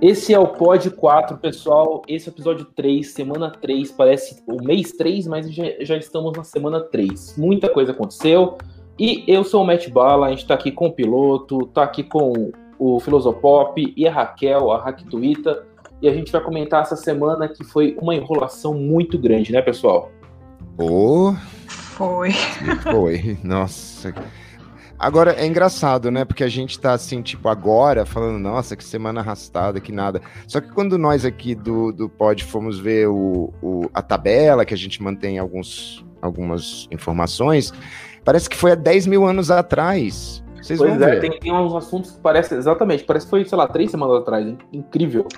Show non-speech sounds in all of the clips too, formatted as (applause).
Esse é o Pod 4, pessoal. Esse é o episódio 3, semana 3, parece o mês 3, mas já, já estamos na semana 3. Muita coisa aconteceu. E eu sou o Matt Bala, a gente tá aqui com o piloto, tá aqui com o Filosopop e a Raquel, a Raquituita. E a gente vai comentar essa semana que foi uma enrolação muito grande, né, pessoal? Oh, Foi. foi. Nossa. Agora é engraçado, né? Porque a gente tá assim, tipo, agora falando, nossa, que semana arrastada, que nada. Só que quando nós aqui do, do Pod fomos ver o, o- a tabela, que a gente mantém alguns, algumas informações, parece que foi há 10 mil anos atrás. Vocês Pois vão é, ver. tem, tem uns assuntos que parecem, exatamente, parece que foi, sei lá, três semanas atrás. hein? Incrível.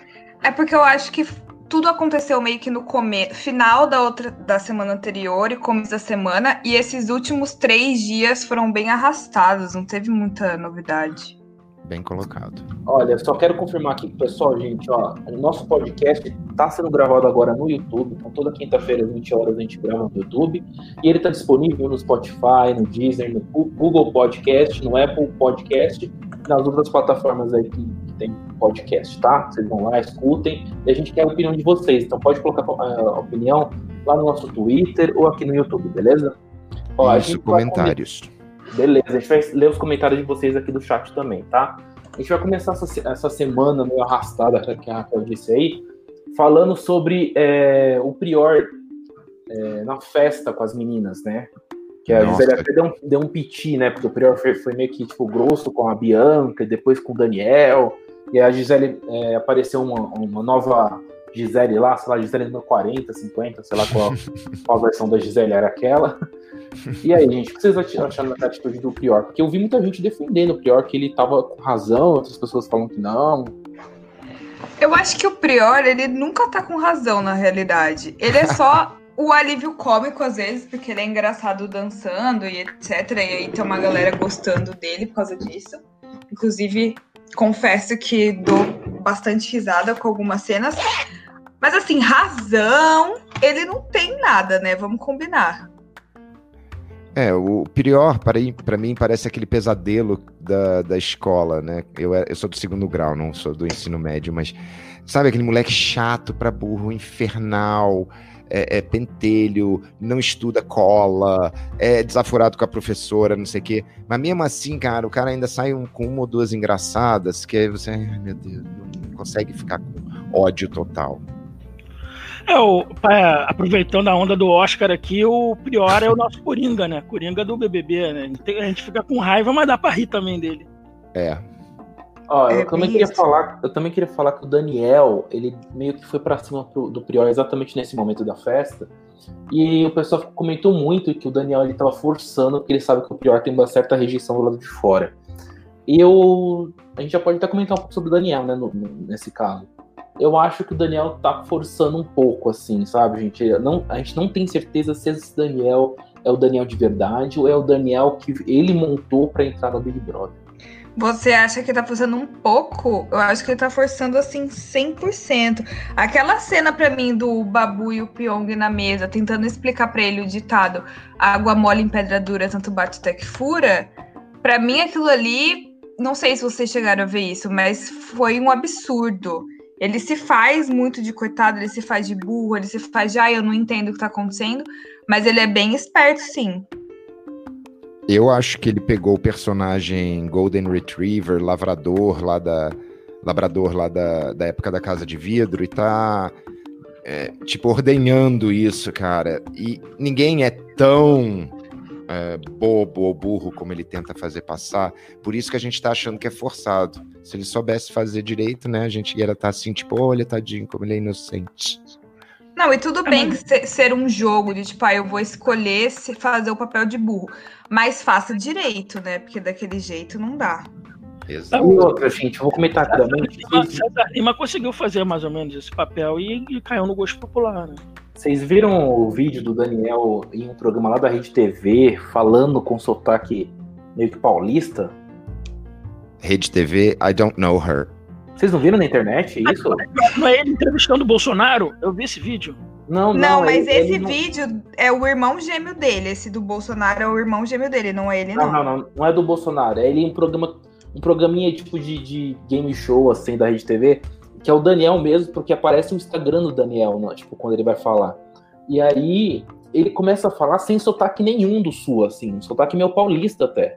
É porque eu acho que tudo aconteceu meio que no come... final da outra da semana anterior e começo da semana, e esses últimos três dias foram bem arrastados, não teve muita novidade. Bem colocado. Olha, só quero confirmar aqui pro pessoal, gente, ó, o nosso podcast tá sendo gravado agora no YouTube, então toda quinta-feira às 20 horas a gente grava no YouTube, e ele tá disponível no Spotify, no Deezer, no Google Podcast, no Apple Podcast, nas outras plataformas aí que, que tem podcast, tá? Vocês vão lá, escutem, e a gente quer a opinião de vocês, então pode colocar a, a opinião lá no nosso Twitter ou aqui no YouTube, beleza? Ó, Isso, vai comentários. Beleza, a gente vai ler os comentários de vocês aqui do chat também, tá? A gente vai começar essa, essa semana meio arrastada, que a Raquel disse aí, falando sobre é, o Prior é, na festa com as meninas, né? Que a Nossa. Gisele até deu um, deu um piti, né? Porque o Prior foi, foi meio que tipo, grosso com a Bianca e depois com o Daniel. E a Gisele é, apareceu uma, uma nova Gisele lá, sei lá, Gisele número 40, 50, sei lá qual, (laughs) qual a versão da Gisele era aquela. E aí, gente, o que vocês ach- acharam da atitude do Prior? Porque eu vi muita gente defendendo o Prior, que ele tava com razão, outras pessoas falam que não. Eu acho que o Prior, ele nunca tá com razão na realidade. Ele é só (laughs) o alívio cômico às vezes, porque ele é engraçado dançando e etc. E aí tem uma galera gostando dele por causa disso. Inclusive, confesso que dou bastante risada com algumas cenas. Mas assim, razão, ele não tem nada, né? Vamos combinar. É, o Prior, para, mim, parece aquele pesadelo da, da escola, né? Eu, é- eu sou do segundo grau, não sou do ensino médio, mas sabe aquele moleque chato pra burro, infernal, é, é pentelho, não estuda cola, é desaforado com a professora, não sei o quê. Mas mesmo assim, cara, o cara ainda sai um- com uma ou duas engraçadas, que aí você, ai meu Deus, não consegue ficar com ódio total. É, o, pra- aproveitando a onda do Oscar aqui, o Prior é o nosso Coringa, né? Coringa do BBB, né? A gente fica com raiva, mas dá pra rir também dele. É, Ó, É eu também queria isso. falar, eu também queria falar que o Daniel, ele meio que foi pra cima pro- do Prior exatamente nesse momento da festa. E o pessoal comentou muito que o Daniel ele tava forçando, porque ele sabe que o Prior tem uma certa rejeição do lado de fora. E eu. A gente já pode até comentar um pouco sobre o Daniel, né, no- nesse caso. Eu acho que o Daniel tá forçando um pouco, assim, sabe, gente? Não, a gente não tem certeza se esse Daniel é o Daniel de verdade ou é o Daniel que ele montou pra entrar no Big Brother. Você acha que tá forçando um pouco? Eu acho que ele tá forçando assim 100%. Aquela cena pra mim do Babu e o Pyong na mesa tentando explicar pra ele o ditado água mole em pedra dura, tanto bate até que fura. Pra mim aquilo ali, não sei se vocês chegaram a ver isso, mas foi um absurdo. Ele se faz muito de coitado, ele se faz de burro, ele se faz de, ah, eu não entendo o que tá acontecendo, mas ele é bem esperto, sim. Eu acho que ele pegou o personagem Golden Retriever, lavrador lá da labrador lá da, da época da Casa de Vidro e tá é, tipo ordenhando isso, cara. E ninguém é tão é, bobo ou burro como ele tenta fazer passar. Por isso que a gente tá achando que é forçado. Se ele soubesse fazer direito, né, a gente ia estar assim, tipo, olha, tadinho, como ele é inocente. Não, e tudo É, bem mas- que se- ser um jogo de tipo, ah, eu vou escolher se fazer o papel de burro. Mas faça direito, né? Porque daquele jeito não dá. Exato. E outra, gente, eu vou comentar rapidamente. César Lima conseguiu fazer mais ou menos esse papel e, e caiu no gosto popular, né? vocês viram o vídeo do Daniel em um programa lá da Rede TV, falando com sotaque meio que paulista? Rede TV, I don't know her. Vocês não viram na internet isso? Não é ele entrevistando o Bolsonaro? Eu vi esse vídeo. Não, não, Não, mas ele- esse ele não- vídeo é o irmão gêmeo dele. Esse do Bolsonaro é o irmão gêmeo dele, não é ele, Não, não. não, não, não é do Bolsonaro. É ele um programa, um programinha tipo de, de game show, assim, da Rede TV, que é o Daniel mesmo, porque aparece o Instagram do Daniel, né, tipo, quando ele vai falar. E aí ele começa a falar sem sotaque nenhum do sul, assim, um sotaque meio paulista até.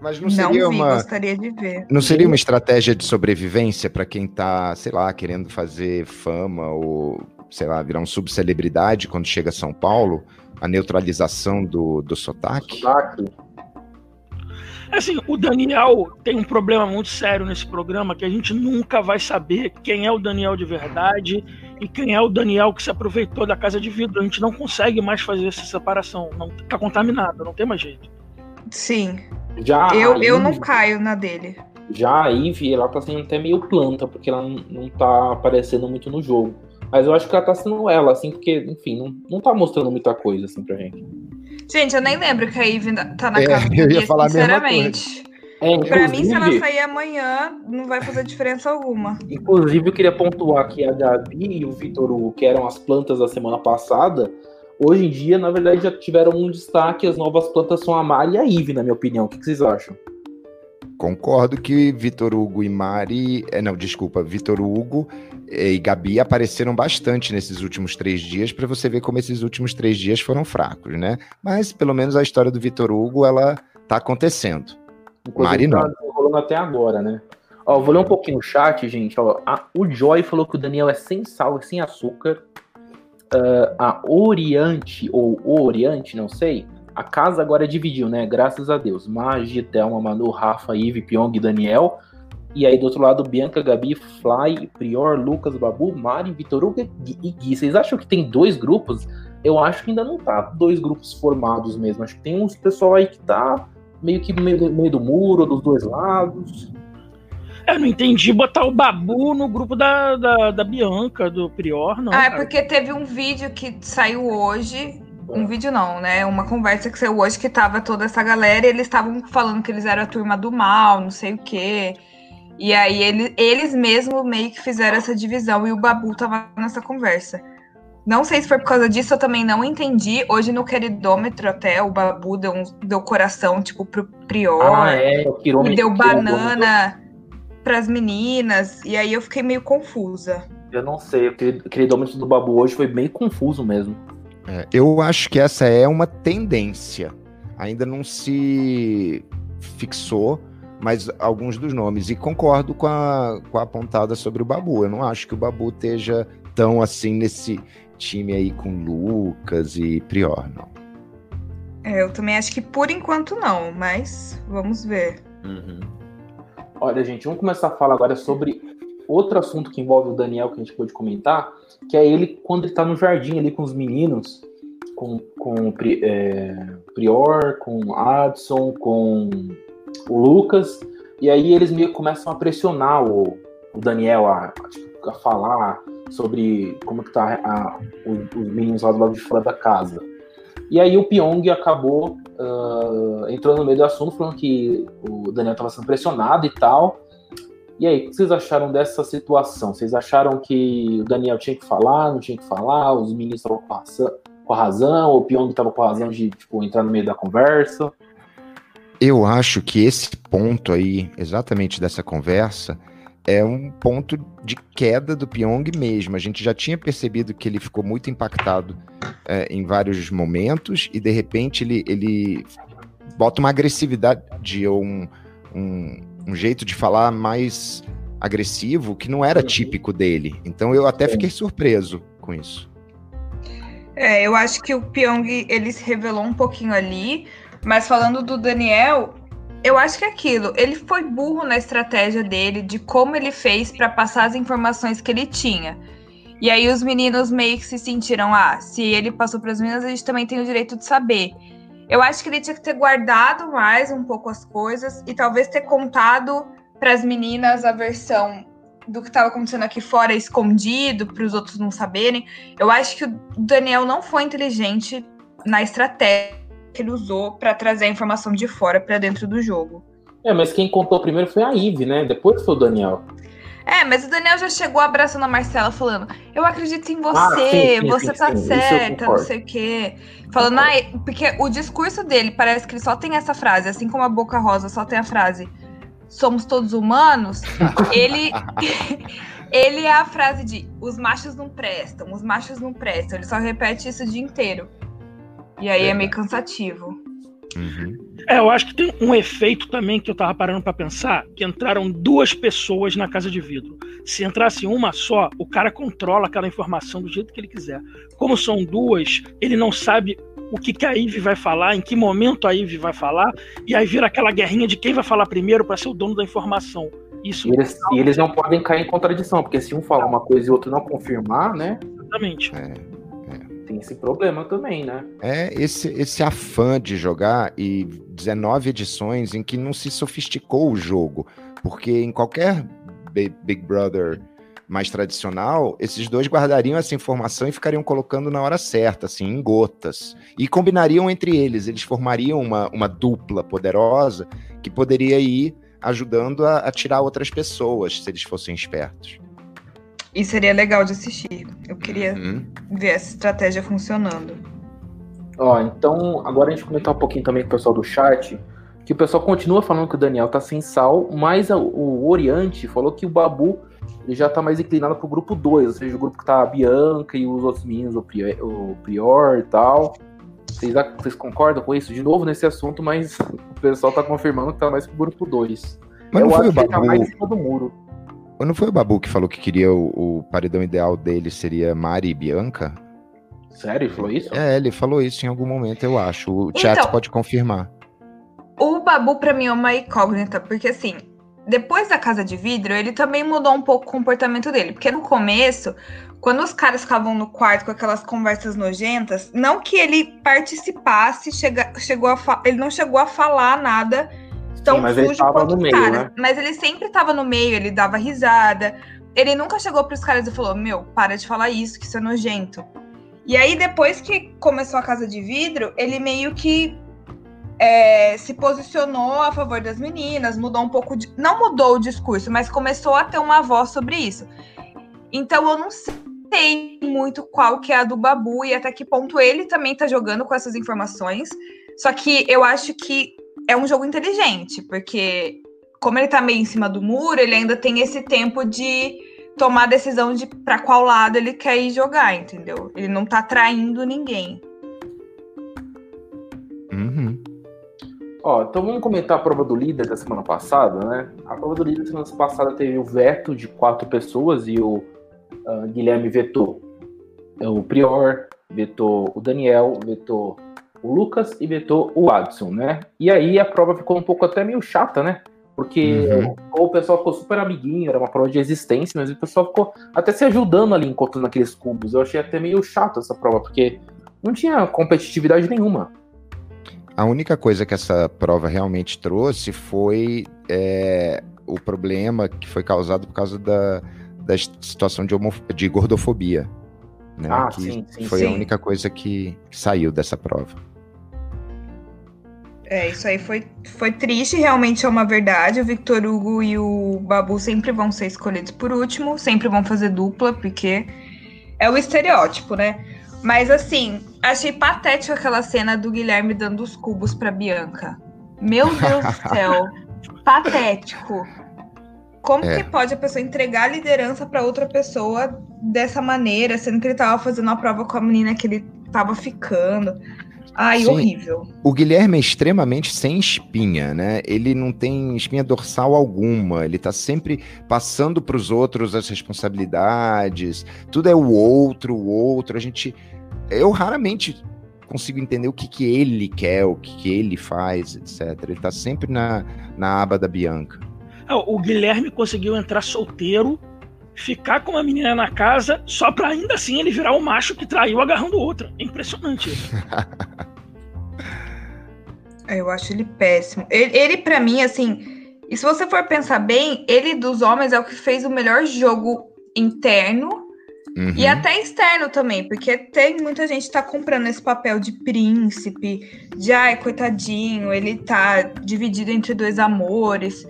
Mas não Não, seria vi, uma. gostaria de ver. Não seria uma estratégia de sobrevivência para quem tá, sei lá, querendo fazer fama ou, sei lá, virar um subcelebridade quando chega a São Paulo? A neutralização do, do sotaque? Sotaque. Assim, o Daniel tem um problema muito sério nesse programa que a gente nunca vai saber quem é o Daniel de verdade e quem é o Daniel que se aproveitou da casa de vidro. A gente não consegue mais fazer essa separação. Não tá contaminado, não tem mais jeito. Sim. Já eu, eu não caio na dele. Já a Ivy, ela tá sendo até meio planta, porque ela não, não tá aparecendo muito no jogo. Mas eu acho que ela tá sendo ela, assim, porque, enfim, não, não tá mostrando muita coisa, assim, pra gente. Gente, eu nem lembro que a Ivy tá na É, casa eu ia falar sinceramente. É, Pra mim, se ela sair amanhã, não vai fazer diferença alguma. Inclusive, eu queria pontuar que a Gabi e o Vitor Hugo, que eram as plantas da semana passada, hoje em dia, na verdade, já tiveram um destaque. As novas plantas são a Mari e a Ivy, na minha opinião. O que que vocês acham? Concordo que Vitor Hugo e Mari. é, Não, desculpa, Vitor Hugo eh, e Gabi apareceram bastante nesses últimos três dias, para você ver como esses últimos três dias foram fracos, né? Mas pelo menos a história do Vitor Hugo, ela tá acontecendo. Mari, tá não. rolando até agora, né? Ó, vou ler um pouquinho o chat, gente. Ó, A- o Joy falou que o Daniel é sem sal e sem açúcar. Ah, a Oriente, ou Oriente, não sei. A casa agora dividiu, né? Graças a Deus. Magi, Thelma, Manu, Rafa, Ive, Pyong e Daniel. E aí, do outro lado, Bianca, Gabi, Fly, Prior, Lucas, Babu, Mari, Vitor Hugo e Gui. Vocês acham que tem dois grupos? Eu acho que ainda não tá dois grupos formados mesmo. Acho que tem uns pessoal aí que tá meio que no meio, do- meio do muro, dos dois lados. Eu não entendi botar o Babu no grupo da, da, da Bianca, do Prior, não. ah, é cara. porque teve um vídeo que saiu hoje. Um vídeo não, né? Uma conversa que saiu hoje que tava toda essa galera e eles estavam falando que eles eram a turma do mal, não sei o quê. E aí ele, eles mesmos meio que fizeram essa divisão e o Babu tava nessa conversa. Não sei se foi por causa disso, eu também não entendi. Hoje no queridômetro até o Babu deu, um, deu coração, tipo, pro Prior. Ah, é, e deu banana pras meninas. E aí eu fiquei meio confusa. Eu não sei, o queridômetro do Babu hoje foi bem confuso mesmo. É, eu acho que essa é uma tendência. Ainda não se fixou, mas alguns dos nomes. E concordo com a, com a apontada sobre o Babu. Eu não acho que o Babu esteja tão assim nesse time aí com Lucas e Prior, não. É, eu também acho que por enquanto não, mas vamos ver. Olha, gente, vamos começar a falar agora sobre outro assunto que envolve o Daniel, que a gente pôde comentar, que é ele quando ele tá no jardim ali com os meninos, com, com é, Prior, com Adson, com o Lucas, e aí eles meio começam a pressionar o, o Daniel a, a, falar sobre como que tá a- os, os meninos lá do lado de fora da casa. E aí o Pyong acabou ah, entrando no meio do assunto, falando que o Daniel estava sendo pressionado e tal. E aí, o que vocês acharam dessa situação? Vocês acharam que o Daniel tinha que falar, não tinha que falar? Os meninos estavam com razão, a razão o Pyong estava com a razão de tipo, entrar no meio da conversa? Eu acho que esse ponto aí, exatamente dessa conversa, é um ponto de queda do Pyong mesmo. A gente já tinha percebido que ele ficou muito impactado é, em vários momentos e de repente ele, ele bota uma agressividade ou um, um, um jeito de falar mais agressivo que não era Uhum. típico dele. Então eu até fiquei surpreso com isso. É, eu acho que o Pyong ele se revelou um pouquinho ali, mas falando do Daniel, eu acho que é aquilo. Ele foi burro na estratégia dele de como ele fez para passar as informações que ele tinha. E aí os meninos meio que se sentiram, ah, se ele passou para as meninas, a gente também tem o direito de saber. Eu acho que ele tinha que ter guardado mais um pouco as coisas e talvez ter contado para as meninas a versão do que estava acontecendo aqui fora escondido, para os outros não saberem. Eu acho que o Daniel não foi inteligente na estratégia que ele usou para trazer a informação de fora para dentro do jogo. É, mas quem contou primeiro foi a Ivy, né? Depois foi o Daniel. É, mas o Daniel já chegou abraçando a Marcela, falando: Eu acredito em você, ah, sim, sim, você sim, tá certa, não sei o quê. Falando, ah, porque o discurso dele parece que ele só tem essa frase, assim como a Boca Rosa só tem a frase: Somos todos humanos. ele. (laughs) ele é a frase de os machos não prestam, os machos não prestam. Ele só repete isso o dia inteiro. E aí é, é meio cansativo. Uhum. É, eu acho que tem um efeito também que eu tava parando para pensar, que entraram duas pessoas na casa de vidro. Se entrasse uma só, o cara controla aquela informação do jeito que ele quiser. Como são duas, ele não sabe o que, que a Ivy vai falar, em que momento a Ivy vai falar, e aí vira aquela guerrinha de quem vai falar primeiro para ser o dono da informação. Isso e eles, e eles não podem cair em contradição, porque se um falar uma coisa e o outro não confirmar, né? Exatamente. É tem esse problema também, né? É, esse, esse afã de jogar e 19 edições em que não se sofisticou o jogo, porque em qualquer Big Brother mais tradicional, esses dois guardariam essa informação e ficariam colocando na hora certa, assim, em gotas. E combinariam entre eles, eles formariam uma, uma dupla poderosa que poderia ir ajudando a, a tirar outras pessoas, se eles fossem espertos. E seria legal de assistir. Eu queria uhum. ver essa estratégia funcionando. Ó, então agora a gente comentar um pouquinho também com o pessoal do chat, que o pessoal continua falando que o Daniel tá sem sal, mas o Oriente falou que o Babu já tá mais inclinado pro grupo 2, ou seja, o grupo que tá a Bianca e os outros meninos, o Prior, o Prior e tal. Vocês, vocês concordam com isso? De novo nesse assunto, mas o pessoal tá confirmando que tá mais pro grupo 2. Mas Eu não foi o Babu... tá mais em cima do muro. Não foi o Babu que falou que queria o, o paredão ideal dele seria Mari e Bianca? Sério? Ele falou isso? É, ele falou isso em algum momento, eu acho. O chat então, pode confirmar. O Babu, pra mim, é uma incógnita, porque assim, depois da Casa de Vidro, ele também mudou um pouco o comportamento dele. Porque no começo, quando os caras ficavam no quarto com aquelas conversas nojentas, não que ele participasse, chega, chegou a ele não chegou a falar nada tão Sim, mas sujo ele quanto no meio, caras. Né? Mas ele sempre tava no meio, ele dava risada. Ele nunca chegou pros caras e falou: Meu, para de falar isso, que isso é nojento. E aí, depois que começou a Casa de Vidro, ele meio que é, se posicionou a favor das meninas, mudou um pouco de. Não mudou o discurso, mas começou a ter uma voz sobre isso. Então eu não sei muito qual que é a do Babu e até que ponto ele também tá jogando com essas informações. Só que eu acho que é um jogo inteligente, porque como ele tá meio em cima do muro, ele ainda tem esse tempo de tomar a decisão de para qual lado ele quer ir jogar, entendeu? Ele não tá traindo ninguém. Uhum. Ó, então vamos comentar a prova do líder da semana passada, né? A prova do líder da semana passada teve o veto de quatro pessoas e o uh, Guilherme vetou o Prior, vetou o Daniel, vetou o Lucas e vetou o Adson, né? E aí a prova ficou um pouco até meio chata, né? Porque uhum. o pessoal ficou super amiguinho, era uma prova de existência, mas o pessoal ficou até se ajudando ali encontrando aqueles cubos. Eu achei até meio chato essa prova, porque não tinha competitividade nenhuma. A única coisa que essa prova realmente trouxe foi é, o problema que foi causado por causa da, da situação de, de gordofobia. Né? Ah, que sim, sim, foi sim. a única coisa que saiu dessa prova. É, isso aí foi, foi triste, realmente é uma verdade. O Victor Hugo e o Babu sempre vão ser escolhidos por último, sempre vão fazer dupla, porque é o estereótipo, né? Mas assim, achei patético aquela cena do Guilherme dando os cubos pra Bianca. Meu Deus do (laughs) céu, patético. Como é. que pode a pessoa entregar a liderança para outra pessoa dessa maneira, sendo que ele tava fazendo a prova com a menina que ele tava ficando? Ai, Sim. horrível. O Guilherme é extremamente sem espinha, né? Ele não tem espinha dorsal alguma. Ele tá sempre passando para os outros as responsabilidades. Tudo é o outro, o outro. A gente. Eu raramente consigo entender o que, que ele quer, o que, que ele faz, etc. Ele tá sempre na, na aba da Bianca. É, o Guilherme conseguiu entrar solteiro, ficar com uma menina na casa, só pra ainda assim ele virar o macho que traiu agarrando outra. É impressionante isso. (laughs) Eu acho ele péssimo. Ele, ele para mim, assim, e se você for pensar bem, ele dos homens é o que fez o melhor jogo interno uhum. e até externo também, porque tem muita gente que tá comprando esse papel de príncipe, de ai, coitadinho, ele tá dividido entre dois amores.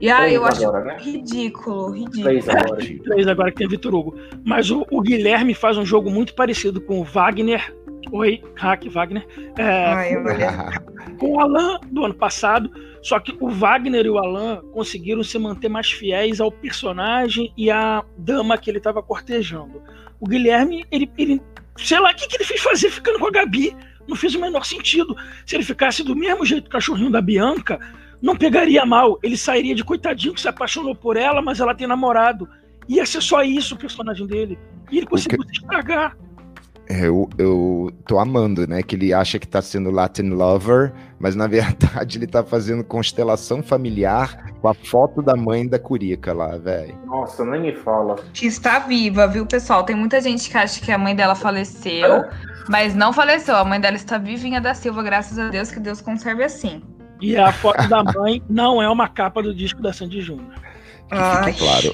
E aí, Três eu acho agora, né? ridículo, ridículo. Três agora. (laughs) Três agora que tem Vitor Hugo. Mas o, o Guilherme faz um jogo muito parecido com o Wagner. Oi, hack Wagner. É, Ai, olha. (laughs) com o Alan do ano passado. Só que o Wagner e o Alan conseguiram se manter mais fiéis ao personagem e à dama que ele estava cortejando. O Guilherme, ele, ele sei lá o que, que ele fez fazer ficando com a Gabi. Não fez o menor sentido. Se ele ficasse do mesmo jeito que o cachorrinho da Bianca, não pegaria mal. Ele sairia de coitadinho que se apaixonou por ela, mas ela tem namorado. Ia ser só isso o personagem dele. E ele conseguiu se estragar. É, Eu, eu tô amando, né? Que ele acha que tá sendo Latin Lover, mas na (laughs) verdade ele tá fazendo constelação familiar com a foto da mãe da Curica lá, velho. Nossa, nem me fala. Que está viva, viu, pessoal? Tem muita gente que acha que a mãe dela faleceu, mas não faleceu. A mãe dela está vivinha da Silva, graças a Deus, que Deus conserve assim. E a foto da mãe não é uma capa do disco da Sandy Júnior. Ai. fique claro.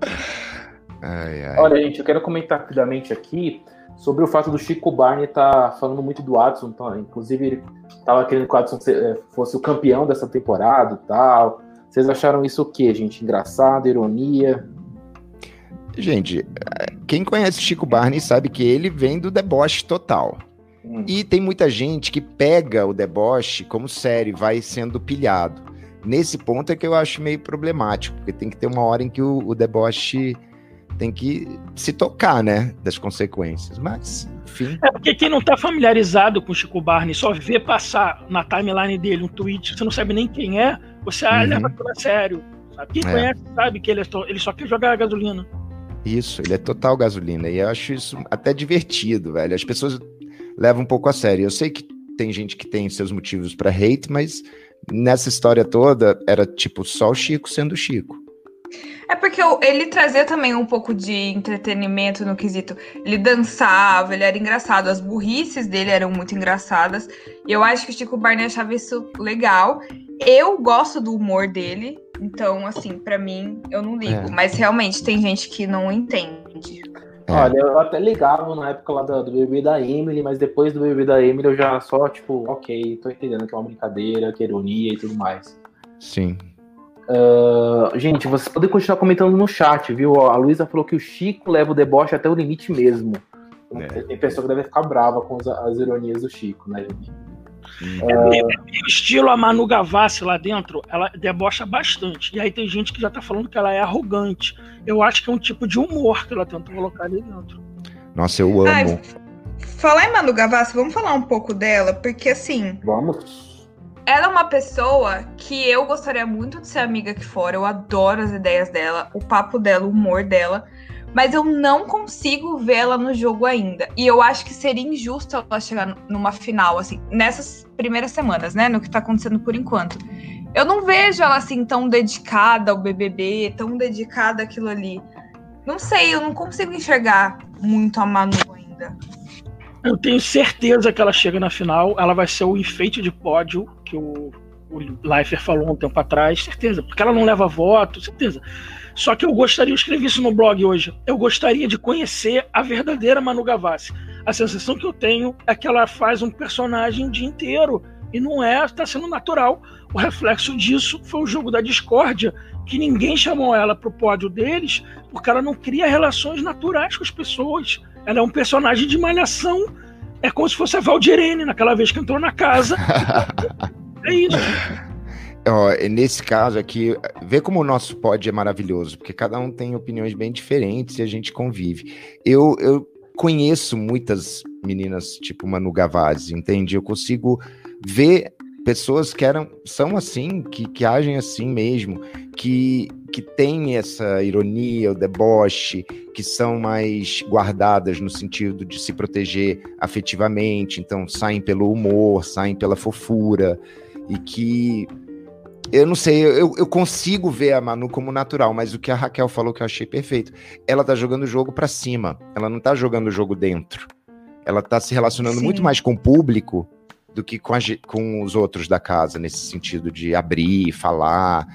(laughs) ai, ai. Olha, gente, eu quero comentar rapidamente aqui sobre o fato do Chico Barney estar falando muito do Adson. Tá? Inclusive, ele estava querendo que o Adson se- eh, fosse o campeão dessa temporada e tal. Vocês acharam isso o quê, gente? Engraçado, ironia? Gente, quem conhece Chico Barney sabe que ele vem do deboche total. Hum. E tem muita gente que pega o deboche como sério, vai sendo pilhado. Nesse ponto é que eu acho meio problemático, porque tem que ter uma hora em que o, o deboche tem que se tocar, né, das consequências. Mas, enfim, É porque quem não tá familiarizado com o Chico Barney só vê passar na timeline dele um tweet, você não sabe nem quem é, você Uhum. leva aquilo a sério. Sabe? Quem É. conhece sabe que ele, é só, ele só quer jogar gasolina. isso, ele é total gasolina. E eu acho isso até divertido, velho. As pessoas levam um pouco a sério. Eu sei que tem gente que tem seus motivos pra hate, mas nessa história toda era tipo só o Chico sendo o Chico. É porque ele trazia também um pouco de entretenimento no quesito. Ele dançava, ele era engraçado, as burrices dele eram muito engraçadas. E eu acho que o Chico Barney achava isso legal. Eu gosto do humor dele, então, assim, pra mim, eu não ligo. É. Mas realmente tem gente que não entende. É. Olha, eu até ligava na época lá do, do bebê da Emily, mas depois do bebê da Emily eu já só, tipo, ok, tô entendendo que é uma brincadeira, que é ironia e tudo mais. Sim. Ah, gente, vocês podem continuar comentando no chat, viu? A Luísa falou que o Chico leva o deboche até o limite mesmo. É. Tem pessoa que deve ficar brava com as, as ironias do Chico, né, gente? E o estilo a Manu Gavassi lá dentro, ela debocha bastante. E aí tem gente que já tá falando que ela é arrogante. Eu acho que é um tipo de humor que ela tenta colocar ali dentro. Nossa, eu amo. Ai, falar em Manu Gavassi, vamos falar um pouco dela, porque assim, Vamos. ela é uma pessoa que eu gostaria muito de ser amiga aqui fora. Eu adoro as ideias dela, o papo dela, o humor dela. Mas eu não consigo vê-la no jogo ainda. E eu acho que seria injusto ela chegar numa final, assim, nessas primeiras semanas, né? No que tá acontecendo por enquanto. Eu não vejo ela assim tão dedicada ao BBB, tão dedicada àquilo ali. Não sei, eu não consigo enxergar muito a Manu ainda. Eu tenho certeza que ela chega na final, ela vai ser o enfeite de pódio que o, o Leifert falou um tempo atrás, certeza, porque ela não leva voto, certeza. Só que eu gostaria, eu escrevi isso no blog hoje, eu gostaria de conhecer a verdadeira Manu Gavassi. A sensação que eu tenho é que ela faz um personagem o dia inteiro e não é, está sendo natural. O reflexo disso foi o jogo da discórdia, que ninguém chamou ela pro pódio deles, porque ela não cria relações naturais com as pessoas. Ela é um personagem de malhação. É como se fosse a Valdirene naquela vez que entrou na casa. (laughs) é isso. (laughs) Ó, nesse caso aqui, vê como o nosso pod é maravilhoso, porque cada um tem opiniões bem diferentes e a gente convive. Eu, eu conheço muitas meninas tipo Manu Gavazzi, entende? Eu consigo ver pessoas que eram, são assim, que, que agem assim mesmo, que, que têm essa ironia, o deboche, que são mais guardadas no sentido de se proteger afetivamente, então saem pelo humor, saem pela fofura, e que eu não sei, eu, eu consigo ver a Manu como natural, mas o que a Raquel falou que eu achei perfeito. Ela tá jogando o jogo pra cima, ela não tá jogando o jogo dentro. Ela tá se relacionando Sim. muito mais com o público do que com, a com os outros da casa, nesse sentido de abrir, falar,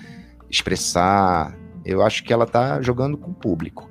expressar. Eu acho que ela tá jogando com o público.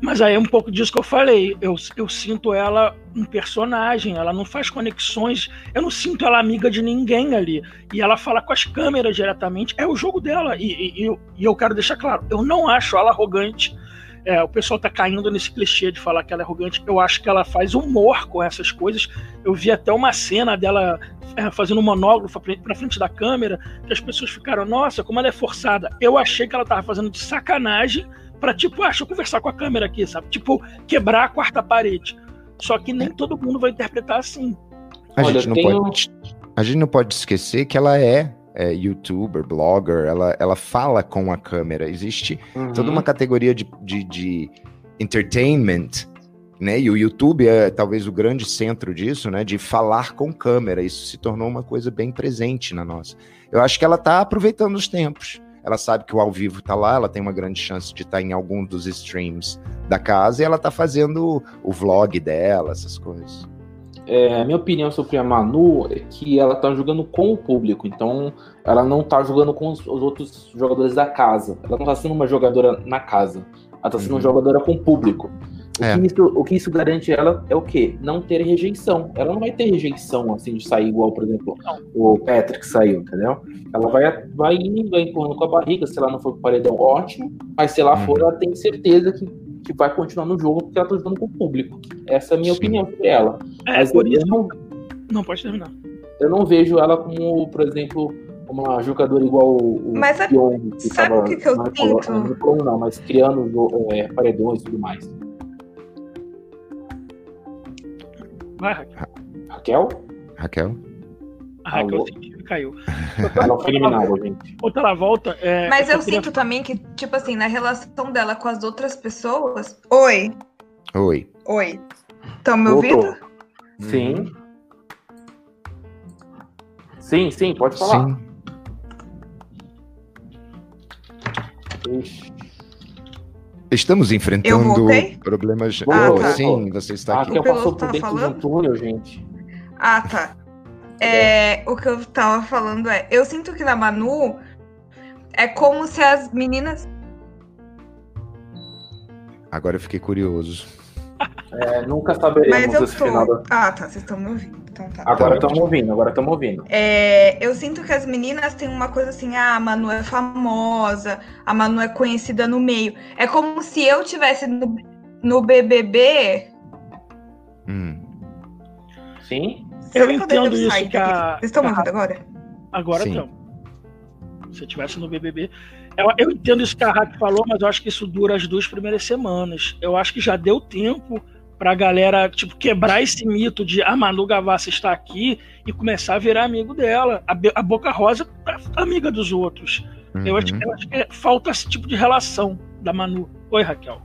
Mas aí é um pouco disso que eu falei. Eu, eu sinto ela um personagem, ela não faz conexões, eu não sinto ela amiga de ninguém ali. E ela fala com as câmeras diretamente, é o jogo dela. E, e, e eu quero deixar claro, eu não acho ela arrogante. É, o pessoal tá caindo nesse clichê de falar que ela é arrogante. Eu acho que ela faz humor com essas coisas. Eu vi até uma cena dela é, fazendo um monógrafo pra frente da câmera, que as pessoas ficaram, nossa, como ela é forçada. Eu achei que ela tava fazendo de sacanagem pra, tipo, ah, deixa eu conversar com a câmera aqui, sabe? Tipo, quebrar a quarta parede. Só que nem todo mundo vai interpretar assim. A, Olha, gente, não tenho... pode, a gente não pode esquecer que ela é é, youtuber, blogger, ela, ela fala com a câmera. Existe uhum. toda uma categoria de, de, de, entertainment, né? E o YouTube é talvez o grande centro disso, né? De falar com câmera. Isso se tornou uma coisa bem presente na nossa. Eu acho que ela está aproveitando os tempos. Ela sabe que o ao vivo está lá, ela tem uma grande chance de estar tá em algum dos streams da casa e ela está fazendo o vlog dela, essas coisas. É, a minha opinião sobre a Manu é que ela tá jogando com o público, então ela não tá jogando com os, os outros jogadores da casa. Ela não tá sendo uma jogadora na casa. Ela tá sendo uhum. uma jogadora com o público. O, é. que isso, o, que isso, garante ela é o quê? Não ter rejeição. Ela não vai ter rejeição, assim, de sair igual, por exemplo, o Patrick saiu, entendeu? Ela vai, vai indo, vai empurrando com a barriga, se ela não for pro paredão, ótimo. Mas se ela uhum. for, ela tem certeza que que vai continuar no jogo porque ela tá jogando com o público. Essa é a minha Sim. opinião sobre ela. É, Mas por isso. Não, não pode terminar. Eu não vejo ela como, por exemplo, uma jogadora igual o Mas a, Pyong, que sabe o que, que eu não sinto? Não, não, mas criando é, paredões e tudo mais. Vai, Raquel. Raquel? Raquel? A Raquel caiu. (laughs) Ela foi eliminada, gente. Outra ela volta. É, Mas eu, eu queria... sinto também que, tipo assim, na relação dela com as outras pessoas. Oi. Oi. Oi. Estão me ouvindo? Sim. Sim, sim, pode falar. Sim. Estamos enfrentando problemas. Ah, tá. Sim, você está ah, aqui. Ah, que eu passou por tá dentro falando? de um túnel, gente. Ah, tá. É, o que eu tava falando é, eu sinto que na Manu é como se as meninas. Agora eu fiquei curioso. É, nunca saberemos Mas eu tô... final da... Ah, tá, vocês estão me ouvindo. Então, tá. Agora estamos ouvindo, agora estamos ouvindo. É, eu sinto que as meninas têm uma coisa assim, ah, a Manu é famosa, a Manu é conhecida no meio. É como se eu tivesse no, no BBB. Hum. Sim? Eu entendo isso que a... Vocês estão me ouvindo agora? Agora estão. Se eu estivesse no BBB... Eu, eu, entendo isso que a Rack falou, mas eu acho que isso dura as duas primeiras semanas. Eu acho que já deu tempo pra galera, tipo, quebrar esse mito de a Manu Gavassi está aqui e começar a virar amigo dela. A, a Boca Rosa é amiga dos outros. Uhum. Eu, acho, eu acho que falta esse tipo de relação da Manu. Oi, Raquel.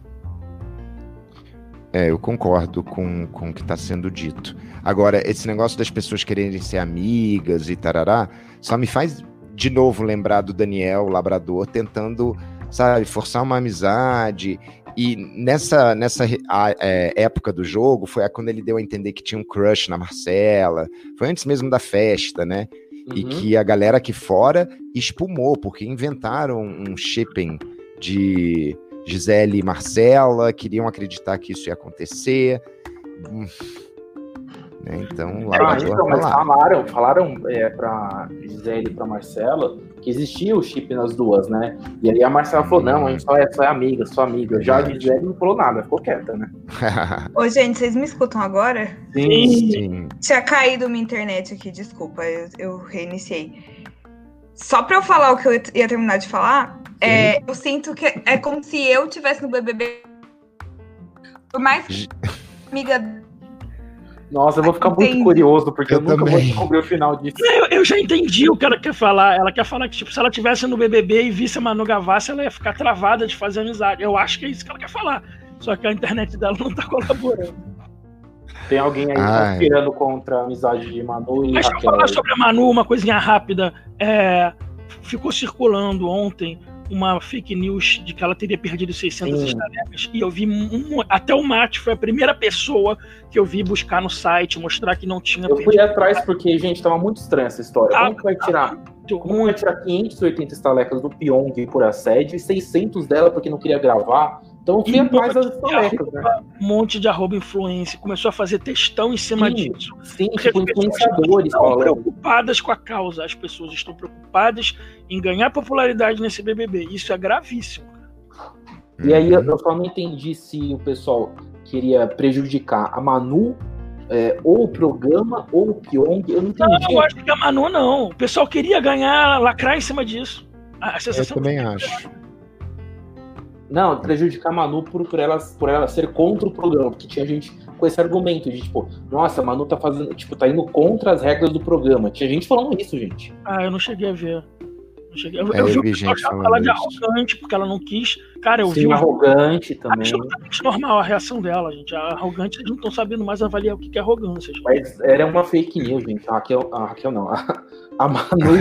É, eu concordo com, com o que está sendo dito. Agora, esse negócio das pessoas quererem ser amigas e tarará, só me faz de novo lembrar do Daniel, o labrador, tentando, sabe, forçar uma amizade. E nessa, nessa a, é, época do jogo, foi quando ele deu a entender que tinha um crush na Marcela. Foi antes mesmo da festa, né? Uhum. E que a galera aqui fora espumou, porque inventaram um shipping de Gisele e Marcela queriam acreditar que isso ia acontecer. Hum. Né? Então, lá, ah, então, mas falaram, falaram é, pra Gisele e pra Marcela que existia o chip nas duas, né? E aí a Marcela falou: não, a gente só é, só é amiga, só amiga. Já a Gisele não falou nada, ficou quieta, né? (laughs) Ô, gente, vocês me escutam agora? Sim. Sim. Tinha caído minha internet aqui, desculpa, eu, eu reiniciei. Só pra eu falar o que eu ia terminar de falar, é, eu sinto que é como se eu tivesse no BBB. Por mais que amiga. Nossa, eu vou ficar muito curioso, porque eu, eu nunca também. vou descobrir o final disso. Eu, eu, já entendi o que ela quer falar. Ela quer falar que, tipo, se ela tivesse no BBB e visse a Manu Gavassi, ela ia ficar travada de fazer amizade. Eu acho que é isso que ela quer falar. Só que a internet dela não tá colaborando. Tem alguém aí conspirando contra a amizade de Manu e Mas Raquel. falar sobre a Manu, uma coisinha rápida. É, ficou circulando ontem uma fake news de que ela teria perdido 600 estalecas. E eu vi um, até o Mate foi a primeira pessoa que eu vi buscar no site, mostrar que não tinha. Eu fui atrás porque, gente, tava muito estranha essa história. Ah, como que vai tirar? Ah, como vai tirar 580 estalecas do Pyong por assédio e 600 dela porque não queria gravar? Então fui atrás das estalecas, né? Um monte de arroba influência, começou a fazer textão em cima Sim, disso. sim, tipo, influenciadores estão falando. preocupadas com a causa, as pessoas estão preocupadas em ganhar popularidade nesse BBB. Isso é gravíssimo. E aí eu Uhum. eu só não entendi se o pessoal queria prejudicar a Manu, é, ou o programa, ou o Pyong. Eu não Não, entendi. eu acho que a Manu não. O pessoal queria ganhar, lacrar em cima disso. A a Eu também acho. Não, prejudicar a Manu por, por, ela, por ela ser contra o programa, porque tinha gente com esse argumento de tipo, nossa, a Manu tá fazendo, tipo, tá indo contra as regras do programa. Tinha gente falando isso, gente. Ah, eu não cheguei a ver. Cheguei. Eu, É, eu vi eu o vi pessoal gente ela de isso. arrogante, porque ela não quis. Cara, eu Sim, vi arrogante também. absolutamente normal a reação dela, gente. A arrogante, eles não estão sabendo mais avaliar o que que é arrogância. gente. Mas era uma fake news, gente. A Raquel, a Raquel não. A, (laughs) a Manu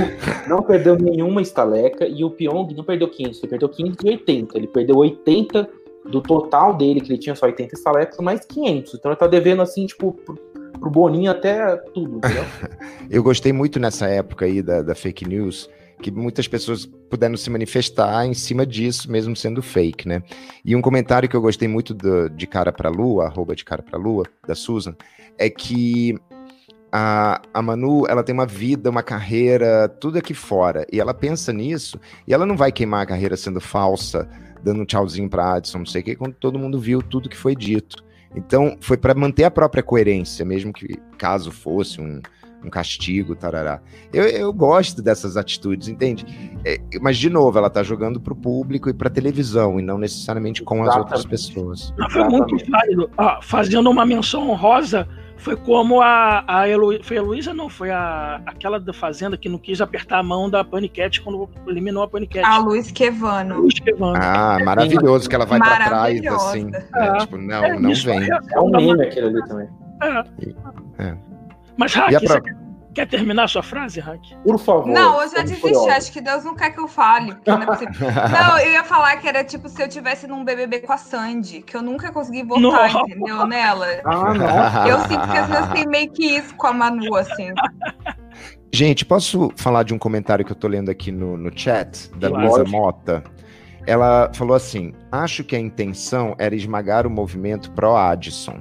não perdeu nenhuma estaleca e o Pyong não perdeu 500. Ele perdeu 580. Ele perdeu 80 do total dele, que ele tinha só 80 estalecas, mais 500. Então ele tá devendo, assim, tipo, pro, pro Boninho até tudo, entendeu? (laughs) Eu gostei muito nessa época aí da, da fake news, que muitas pessoas puderam se manifestar em cima disso, mesmo sendo fake, né? E um comentário que eu gostei muito do- de cara pra lua, arroba de cara pra lua, da Susan, é que a, a Manu, ela tem uma vida, uma carreira, tudo aqui fora, e ela pensa nisso, e ela não vai queimar a carreira sendo falsa, dando um tchauzinho pra Adson, não sei o que, quando todo mundo viu tudo que foi dito. Então, foi para manter a própria coerência, mesmo que caso fosse um, um castigo, tarará. Eu, eu gosto dessas atitudes, entende? É, mas, de novo, ela tá jogando pro público e pra televisão, e não necessariamente com as outras Exatamente. pessoas. Mas foi muito Exatamente. válido. Ah, fazendo uma menção honrosa, foi como a, a Heloísa. Foi a Heloísa, não, foi a, aquela da Fazenda que não quis apertar a mão da Paniquete quando eliminou a Paniquete. A Luiz Quevano. Luiz Quevano. Ah, maravilhoso que ela vai pra trás, assim. né? É. Tipo, não, É, não vem. é- É um meme aquele ali também. É. É. Mas, Hack, você prova? quer, quer terminar a sua frase, Hack? Por favor. Não, eu já desisti. Acho que Deus não quer que eu fale. porque não é. (laughs) Não, eu ia falar que era tipo se eu tivesse num BBB com a Sandy, que eu nunca consegui votar, Nossa. entendeu? Nela. Ah, não. Eu sinto que às vezes tem meio que isso com a Manu, assim. Gente, posso falar de um comentário que eu tô lendo aqui no, no chat, da Claro. Luísa Mota? Ela falou assim: acho que a intenção era esmagar o movimento pró-Addison.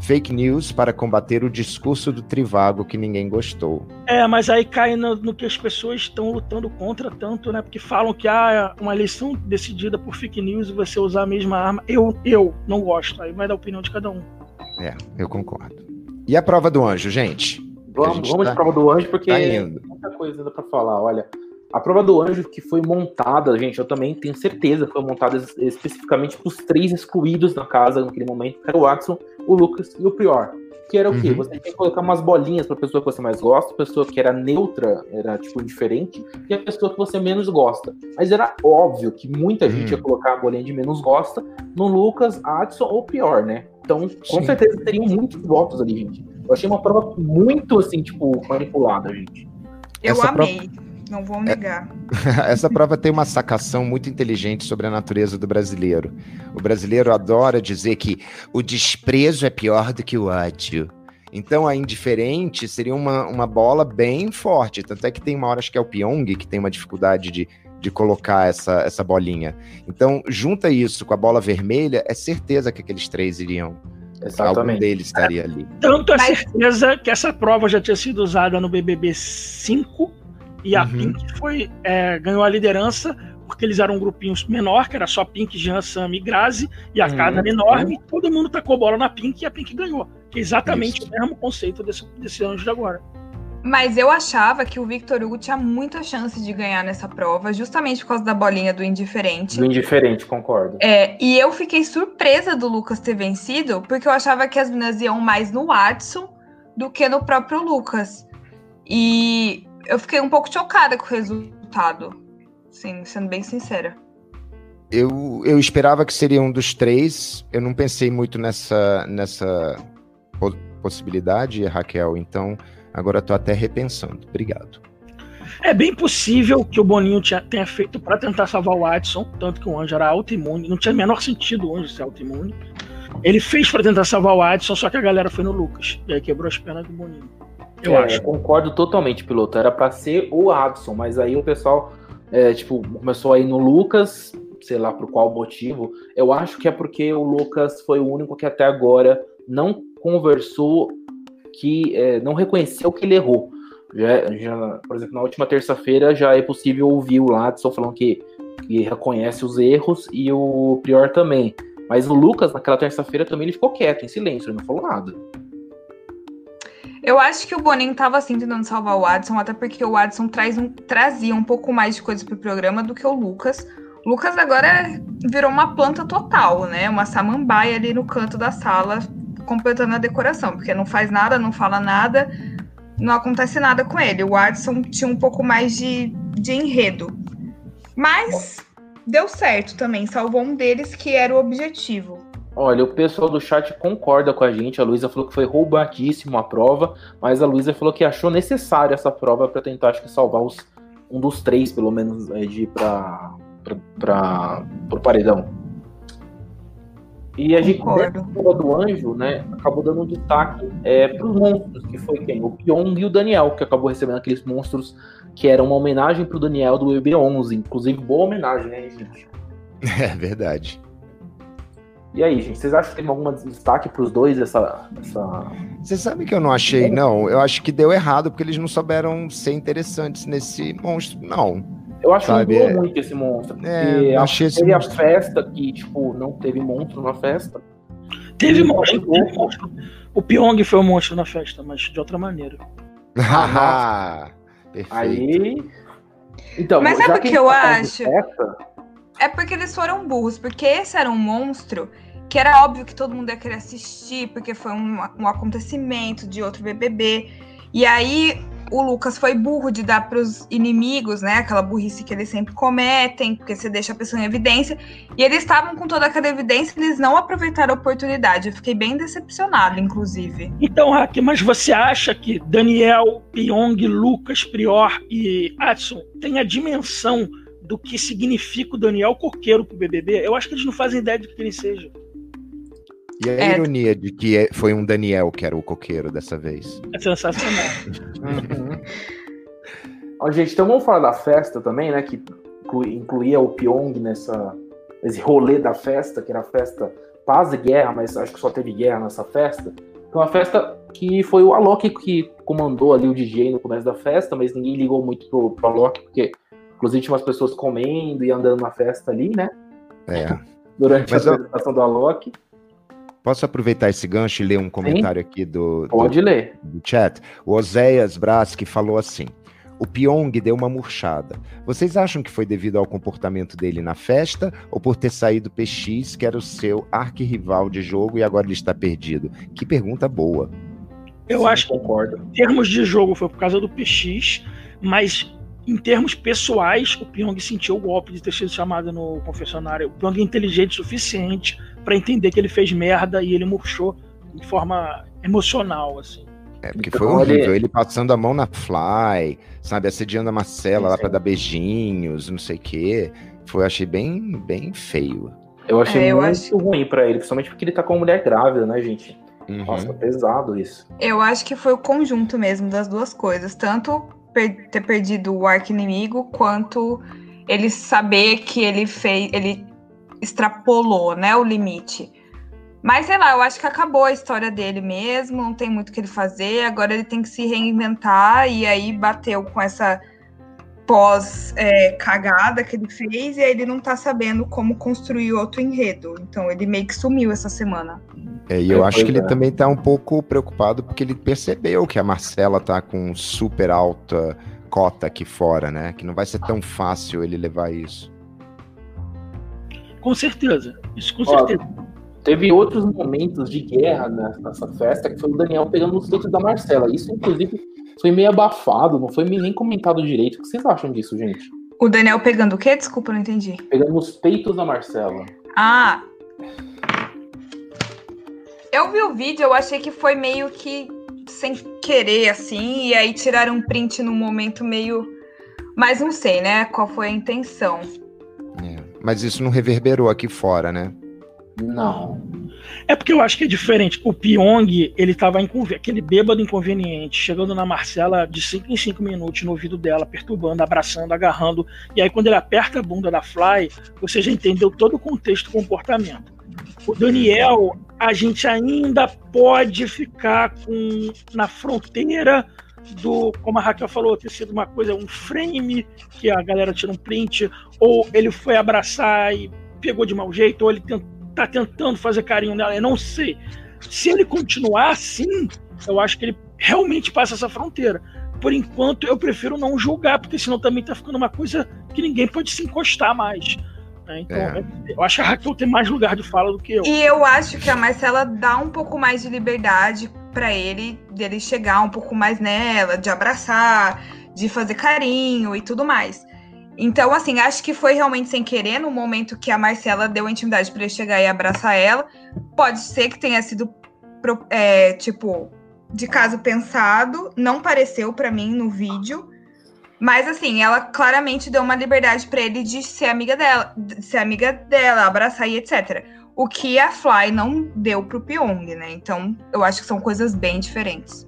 Fake news para combater o discurso do Trivago que ninguém gostou. É, mas aí cai no, no que as pessoas estão lutando contra tanto, né? Porque falam que ah, uma eleição decidida por fake news e você usar a mesma arma. Eu, eu não gosto. Aí vai dar a opinião de cada um. É, eu concordo. E a prova do anjo, gente? Vamos, gente vamos tá- de prova do anjo, porque Tá indo. muita coisa ainda pra falar. Olha, a prova do anjo que foi montada, gente, eu também tenho certeza que foi montada es- especificamente para os três excluídos na casa naquele momento, que era o Watson, o Lucas e o Prior. Que era o quê? Uhum. Você tem que colocar umas bolinhas pra pessoa que você mais gosta, pessoa que era neutra, era tipo indiferente, e a pessoa que você menos gosta. Mas era óbvio que muita Uhum. gente ia colocar a bolinha de menos gosta no Lucas, Adson ou Prior, né? Então, com Sim. certeza teriam muitos votos ali, gente. Eu achei uma prova muito, assim, tipo, manipulada, gente. Eu Essa amei. Não vou negar. (laughs) Essa prova tem uma sacação muito inteligente sobre a natureza do brasileiro. O brasileiro adora dizer que o desprezo é pior do que o ódio. Então a indiferente seria uma, uma bola bem forte. Tanto é que tem uma hora, acho que é o Pyong, que tem uma dificuldade de, de colocar essa, essa bolinha. Então, junta isso com a bola vermelha, é certeza que aqueles três iriam. Algum Exatamente. deles estaria ali. Tanto é Mas- certeza que essa prova já tinha sido usada no BBB 5 e a Uhum. Pink foi, é, ganhou a liderança porque eles eram um grupinho menor, que era só Pink, Jean, Sam e Grazi, e a Uhum. casa era enorme, e todo mundo tacou bola na Pink e a Pink ganhou. Que é exatamente Isso. o mesmo conceito desse, desse anjo de agora. Mas eu achava que o Victor Hugo tinha muita chance de ganhar nessa prova, justamente por causa da bolinha do indiferente. Do indiferente, concordo. É, e eu fiquei surpresa do Lucas ter vencido, porque eu achava que as meninas iam mais no Watson do que no próprio Lucas. E eu fiquei um pouco chocada com o resultado. Sim, sendo bem sincera. Eu, eu esperava que seria um dos três. Eu não pensei muito nessa, nessa po- possibilidade, Raquel. Então, agora eu tô até repensando. Obrigado. É bem possível que o Boninho tinha- tenha feito para tentar salvar o Watson, tanto que o anjo era autoimune, não tinha o menor sentido o anjo ser autoimune. Ele fez para tentar salvar o Watson, só que a galera foi no Lucas. E aí quebrou as pernas do Boninho. Eu É, acho. concordo totalmente, piloto. Era pra ser o Adson, mas aí o pessoal, é, tipo, começou a ir no Lucas sei lá por qual motivo. Eu acho que é porque o Lucas foi o único que até agora não conversou, que é, não reconheceu que ele errou. Já, já, por exemplo, na última terça-feira já é possível ouvir o Ladson falando que, que reconhece os erros e o Prior também. Mas o Lucas, naquela terça-feira, também ele ficou quieto, em silêncio, ele não falou nada. Eu acho que o Boninho tava assim tentando salvar o Adson, até porque o Adson traz um, trazia um pouco mais de coisa pro programa do que o Lucas. O Lucas agora virou uma planta total, né? Uma samambaia ali no canto da sala, completando a decoração, porque não faz nada, não fala nada, não acontece nada com ele. O Adson tinha um pouco mais de, de enredo. Mas deu certo também, salvou um deles que era o objetivo. Olha, o pessoal do chat concorda com a gente. A Luísa falou que foi roubadíssimo a prova, mas a Luísa falou que achou necessária essa prova para tentar, acho que, salvar os, um dos três, pelo menos, é, de ir para o paredão. E a gente, prova do anjo, né, acabou dando um destaque é, para os monstros, que foi quem? O Pyong e o Daniel, que acabou recebendo aqueles monstros que eram uma homenagem para o Daniel do EB11. Inclusive, boa homenagem, né, gente? (laughs) É verdade. E aí, gente, vocês acham que tem algum destaque para os dois essa, essa. Você sabe que eu não achei, não. Eu acho que deu errado porque eles não souberam ser interessantes nesse monstro, não. Eu acho sabe? que mudou muito esse monstro. É, eu achei esse monstro. a festa que, tipo, não teve monstro na festa. Teve monstro, teve monstro. O Pyong foi o um monstro na festa, mas de outra maneira. (laughs) Ah, perfeito. Aí. Então, mas sabe o que eu tá acho? Festa, é porque eles foram burros, porque esse era um monstro que era óbvio que todo mundo ia querer assistir, porque foi um, um acontecimento de outro BBB. E aí o Lucas foi burro de dar para os inimigos, né? Aquela burrice que eles sempre cometem, porque você deixa a pessoa em evidência. E eles estavam com toda aquela evidência, eles não aproveitaram a oportunidade. Eu fiquei bem decepcionada, inclusive. Então, Raque, mas você acha que Daniel, Pyong, Lucas, Prior e Adson têm a dimensão do que significa o Daniel Coqueiro pro BBB, eu acho que eles não fazem ideia de que ele seja. E a é. ironia de que é, foi um Daniel que era o coqueiro dessa vez. É sensacional. (laughs) uhum. Ó, gente, então vamos falar da festa também, né? Que incluía o Pyong nessa, nesse rolê da festa, que era a festa paz e guerra, mas acho que só teve guerra nessa festa. Então a festa que foi o Alok que comandou ali o DJ no começo da festa, mas ninguém ligou muito pro, pro Alok, porque Inclusive tinha umas pessoas comendo e andando na festa ali, né? É. Durante Mas a apresentação eu... do Alok. Posso aproveitar esse gancho e ler um comentário Sim. aqui do, Pode do, ler. do chat? O Oséias Brás que falou assim: o Pyong deu uma murchada. Vocês acham que foi devido ao comportamento dele na festa ou por ter saído PX, que era o seu arquirrival de jogo e agora ele está perdido? Que pergunta boa. Eu Sim, acho que, concordo. em termos de jogo, foi por causa do PX, mas em termos pessoais, o Pyong sentiu o golpe de ter sido chamado no confessionário. O Pyong é inteligente o suficiente para entender que ele fez merda e ele murchou de forma emocional, assim. É, porque foi horrível. Ele passando a mão na Fly, sabe, assediando a Marcela sim, lá para dar beijinhos, não sei o quê. Foi, achei bem, bem feio. Eu achei é, eu muito acho... ruim para ele, principalmente porque ele tá com uma mulher grávida, né, gente? Uhum. Nossa, pesado isso. Eu acho que foi o conjunto mesmo das duas coisas. Tanto per ter perdido o arco inimigo, quanto ele saber que ele fez, ele extrapolou, né, o limite. Mas sei lá, eu acho que acabou a história dele mesmo, não tem muito o que ele fazer, agora ele tem que se reinventar e aí bateu com essa pós é, cagada que ele fez e aí ele não tá sabendo como construir outro enredo. Então ele meio que sumiu essa semana. É, e eu acho que ele é. também tá um pouco preocupado porque ele percebeu que a Marcela tá com super alta cota aqui fora, né? Que não vai ser tão fácil ele levar isso. Com certeza, isso com Ó, certeza. Teve outros momentos de guerra nessa festa que foi o Daniel pegando os peitos da Marcela. Isso, inclusive, foi meio abafado, não foi nem comentado direito. O que vocês acham disso, gente? O Daniel pegando o quê? Desculpa, não entendi. Pegando os peitos da Marcela. Ah, eu vi o vídeo, eu achei que foi meio que sem querer, assim, e aí tiraram um print num momento meio. Mas não sei, né? Qual foi a intenção. É, mas isso não reverberou aqui fora, né? Não. É porque eu acho que é diferente. O Pyong, ele tava aquele bêbado inconveniente, chegando na Marcela de 5 em 5 minutos no ouvido dela, perturbando, abraçando, agarrando. E aí, quando ele aperta a bunda da Fly, você já entendeu todo o contexto do comportamento. O Daniel, a gente ainda pode ficar com na fronteira do, como a Raquel falou, ter sido uma coisa, um frame que a galera tira um print, ou ele foi abraçar e pegou de mau jeito, ou ele tá tentando fazer carinho nela, eu não sei. Se ele continuar assim, eu acho que ele realmente passa essa fronteira. Por enquanto, eu prefiro não julgar, porque senão também tá ficando uma coisa que ninguém pode se encostar mais. Né? Então, é. eu acho que a Raquel tem mais lugar de fala do que eu. E eu acho que a Marcela dá um pouco mais de liberdade para ele, dele chegar um pouco mais nela, de abraçar, de fazer carinho e tudo mais. Então, assim, acho que foi realmente sem querer no momento que a Marcela deu a intimidade para ele chegar e abraçar ela. Pode ser que tenha sido, é, tipo, de caso pensado. Não pareceu para mim no vídeo. Mas assim, ela claramente deu uma liberdade para ele de ser amiga dela, de ser amiga dela, abraçar e etc. O que a Fly não deu pro Pyong, né? Então, eu acho que são coisas bem diferentes.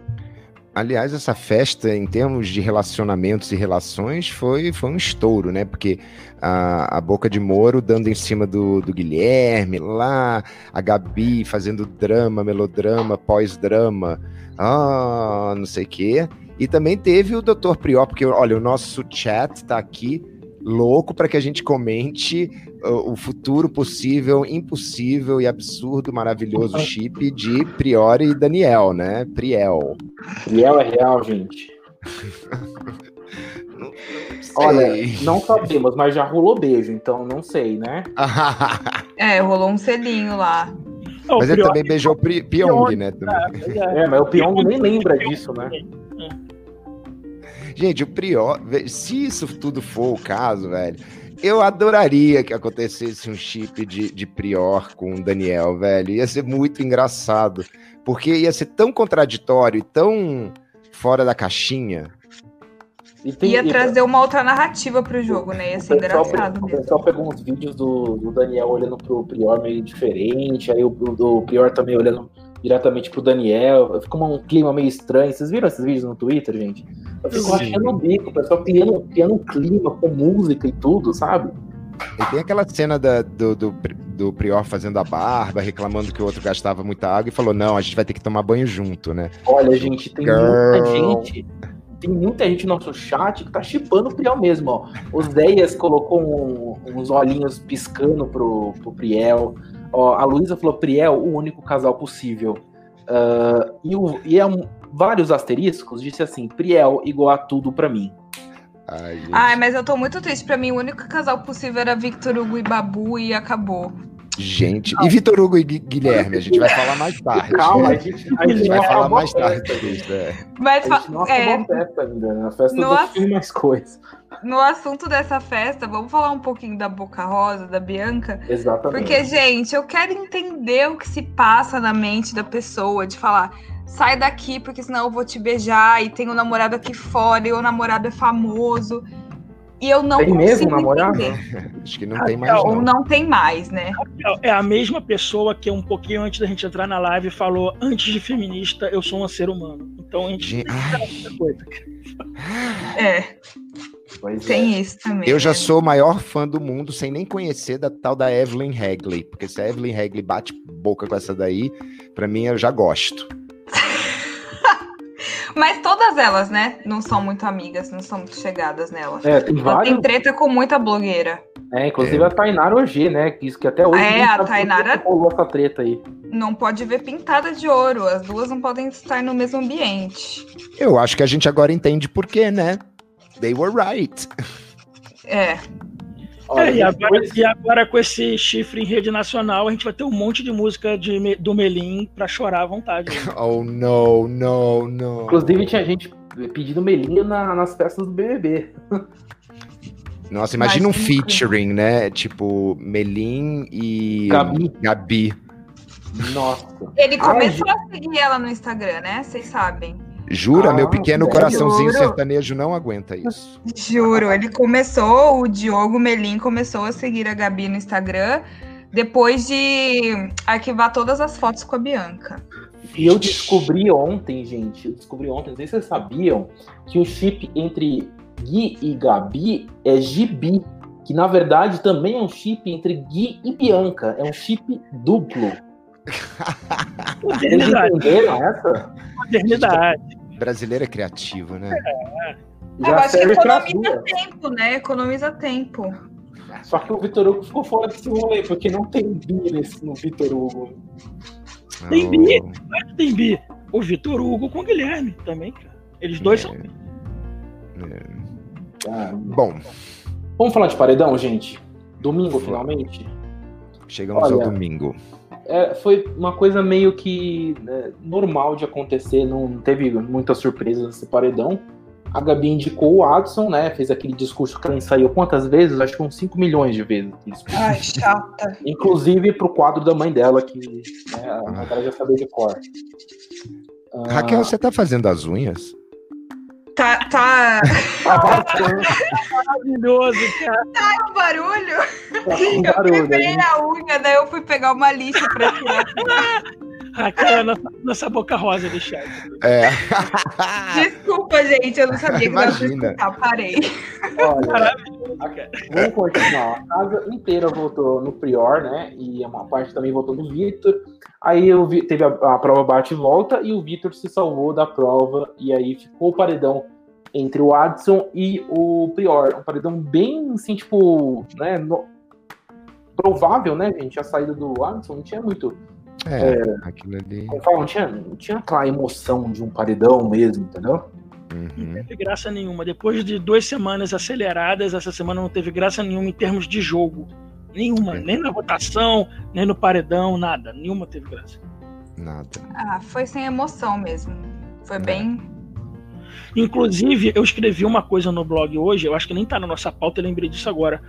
Aliás, essa festa, em termos de relacionamentos e relações, foi, foi um estouro, né? Porque a, a Boca de Moro dando em cima do, do Guilherme, lá, a Gabi fazendo drama, melodrama, pós-drama, ah, não sei o quê. E também teve o Dr. Prior, porque olha, o nosso chat está aqui louco para que a gente comente o, futuro possível, impossível e absurdo, maravilhoso chip de Priori e Daniel, né? Priel. Priel é real, gente. (laughs) não, não Olha, não sabemos, mas já rolou beijo, então não sei, né? (laughs) é, rolou um selinho lá. Mas ele também beijou o Pyong, né? É, mas o Pyong nem lembra disso, né? Gente, o Prior, se isso tudo for o caso, velho, eu adoraria que acontecesse um chip de, de Prior com o Daniel, velho. Ia ser muito engraçado. Porque ia ser tão contraditório e tão fora da caixinha. Tem, ia trazer uma outra narrativa pro jogo, né? Ia ser engraçado. O pessoal pegou uns vídeos do, do Daniel olhando pro Prior meio diferente, aí o, do Prior também olhando diretamente pro Daniel. Ficou um clima meio estranho. Vocês viram esses vídeos no Twitter, gente? Eu fico achando o bico, o pessoal criando, criando um clima com música e tudo, sabe? E tem aquela cena da, do, do, do, Prior fazendo a barba, reclamando que o outro gastava muita água e falou: não, a gente vai ter que tomar banho junto, né? Olha, gente, tem Girl. muita gente. Tem muita gente no nosso chat que tá chipando o Priel mesmo, ó. O Zéias colocou um, uns olhinhos piscando pro, pro Priel. Ó, a Luísa falou Priel, o único casal possível. Uh, e, o, e é um, vários asteriscos, disse assim: Priel igual a tudo para mim. Ai, Ai, mas eu tô muito triste. Pra mim, o único casal possível era Victor Hugo e Babu e acabou. Gente, e Vitor Hugo e Guilherme, a gente vai falar mais tarde. Calma, a gente, a gente vai falar mais tarde sobre É. Mas, a gente não é, festa ainda, né? A festa no ass... mais coisas. No assunto dessa festa, vamos falar um pouquinho da Boca Rosa, da Bianca? Exatamente. Porque, gente, eu quero entender o que se passa na mente da pessoa, de falar, sai daqui, porque senão eu vou te beijar, e tem um namorado aqui fora, e o namorado é famoso. E eu não tem consigo mesmo namorado? (laughs) Acho que não tem mais. Não. não tem mais, né? É a mesma pessoa que um pouquinho antes da gente entrar na live falou: antes de feminista, eu sou um ser humano. Então a gente coisa. É. Pois tem é. isso também. Eu já né? sou o maior fã do mundo sem nem conhecer da tal da Evelyn Hagley. Porque se a Evelyn Hagley bate boca com essa daí, para mim eu já gosto. Mas todas elas, né, não são muito amigas, não são muito chegadas nela. É, tem várias. Tem treta com muita blogueira. É, inclusive é. a Tainara OG, né? Que isso que até hoje. É, a Tainara. Rolou essa treta aí. Não pode ver pintada de ouro. As duas não podem estar no mesmo ambiente. Eu acho que a gente agora entende por quê, né? They were right. É. Olha, é, e, agora, e, agora, com esse chifre em rede nacional, a gente vai ter um monte de música de, do Melim pra chorar à vontade. Né? (laughs) Oh, no, no, no. Inclusive, tinha gente pedindo Melim na, nas festas do BBB. (laughs) Nossa, imagina um featuring, né? Tipo, Melim e Gabi. Gabi. Nossa. Ele começou Ai, a seguir ela no Instagram, né? Vocês sabem. Jura? Ah, meu pequeno coraçãozinho juro. sertanejo não aguenta isso. Juro, ele começou, o Diogo Melim começou a seguir a Gabi no Instagram. depois de arquivar todas as fotos com a Bianca. E eu descobri ontem, gente, eu descobri ontem, não sei se vocês sabiam, que o chip entre Gui e Gabi é Gibi, que na verdade também é um chip entre Gui e Bianca, é um chip duplo. Essa? Modernidade. Brasileiro é criativo, né? É. Eu acho que economiza tempo, né? Economiza tempo. Só que o Vitor Hugo ficou fora desse rolê, porque não tem bi nesse, no Vitor Hugo. Tem bi, claro que tem bi. O Vitor Hugo com o Guilherme também, cara. Eles dois é. são. É. Ah, Bom. Vamos falar de paredão, gente? Domingo, finalmente? Chegamos Olha, ao domingo. É, foi uma coisa meio que né, normal de acontecer, não teve muitas surpresas nesse paredão. A Gabi indicou o Adson, né? Fez aquele discurso que ela ensaiou quantas vezes? Acho que uns 5 milhões de vezes. Ai, chata. (laughs) Inclusive pro quadro da mãe dela, que né, a galera já sabia de cor. Raquel, ah, você tá fazendo as unhas? Tá, tá. Maravilhoso, cara. Tá um barulho. Tá um barulho eu preparei a unha, daí eu fui pegar uma lixa pra tirar. (laughs) Raquel é nossa, nossa boca rosa do chat. É. (laughs) Desculpa, gente, eu não sabia Imagina. que eu parei. Olha, vamos continuar. A casa inteira votou no Prior, né? E uma parte também votou no Victor. Aí eu vi, teve a, a prova bate e volta e o Victor se salvou da prova. E aí ficou o paredão entre o Adson e o Prior. Um paredão bem, assim, tipo, né? No, provável, né, gente? A saída do Adson não tinha muito é, é aquilo ali. não tinha, não tinha aquela emoção de um paredão mesmo, entendeu? Uhum. Não teve graça nenhuma. Depois de duas semanas aceleradas, essa semana não teve graça nenhuma em termos de jogo. Nenhuma. É. Nem na votação, nem no paredão, nada. Nenhuma teve graça. Nada. Ah, foi sem emoção mesmo. Foi é. bem. Inclusive, eu escrevi uma coisa no blog hoje, eu acho que nem tá na nossa pauta, eu lembrei disso agora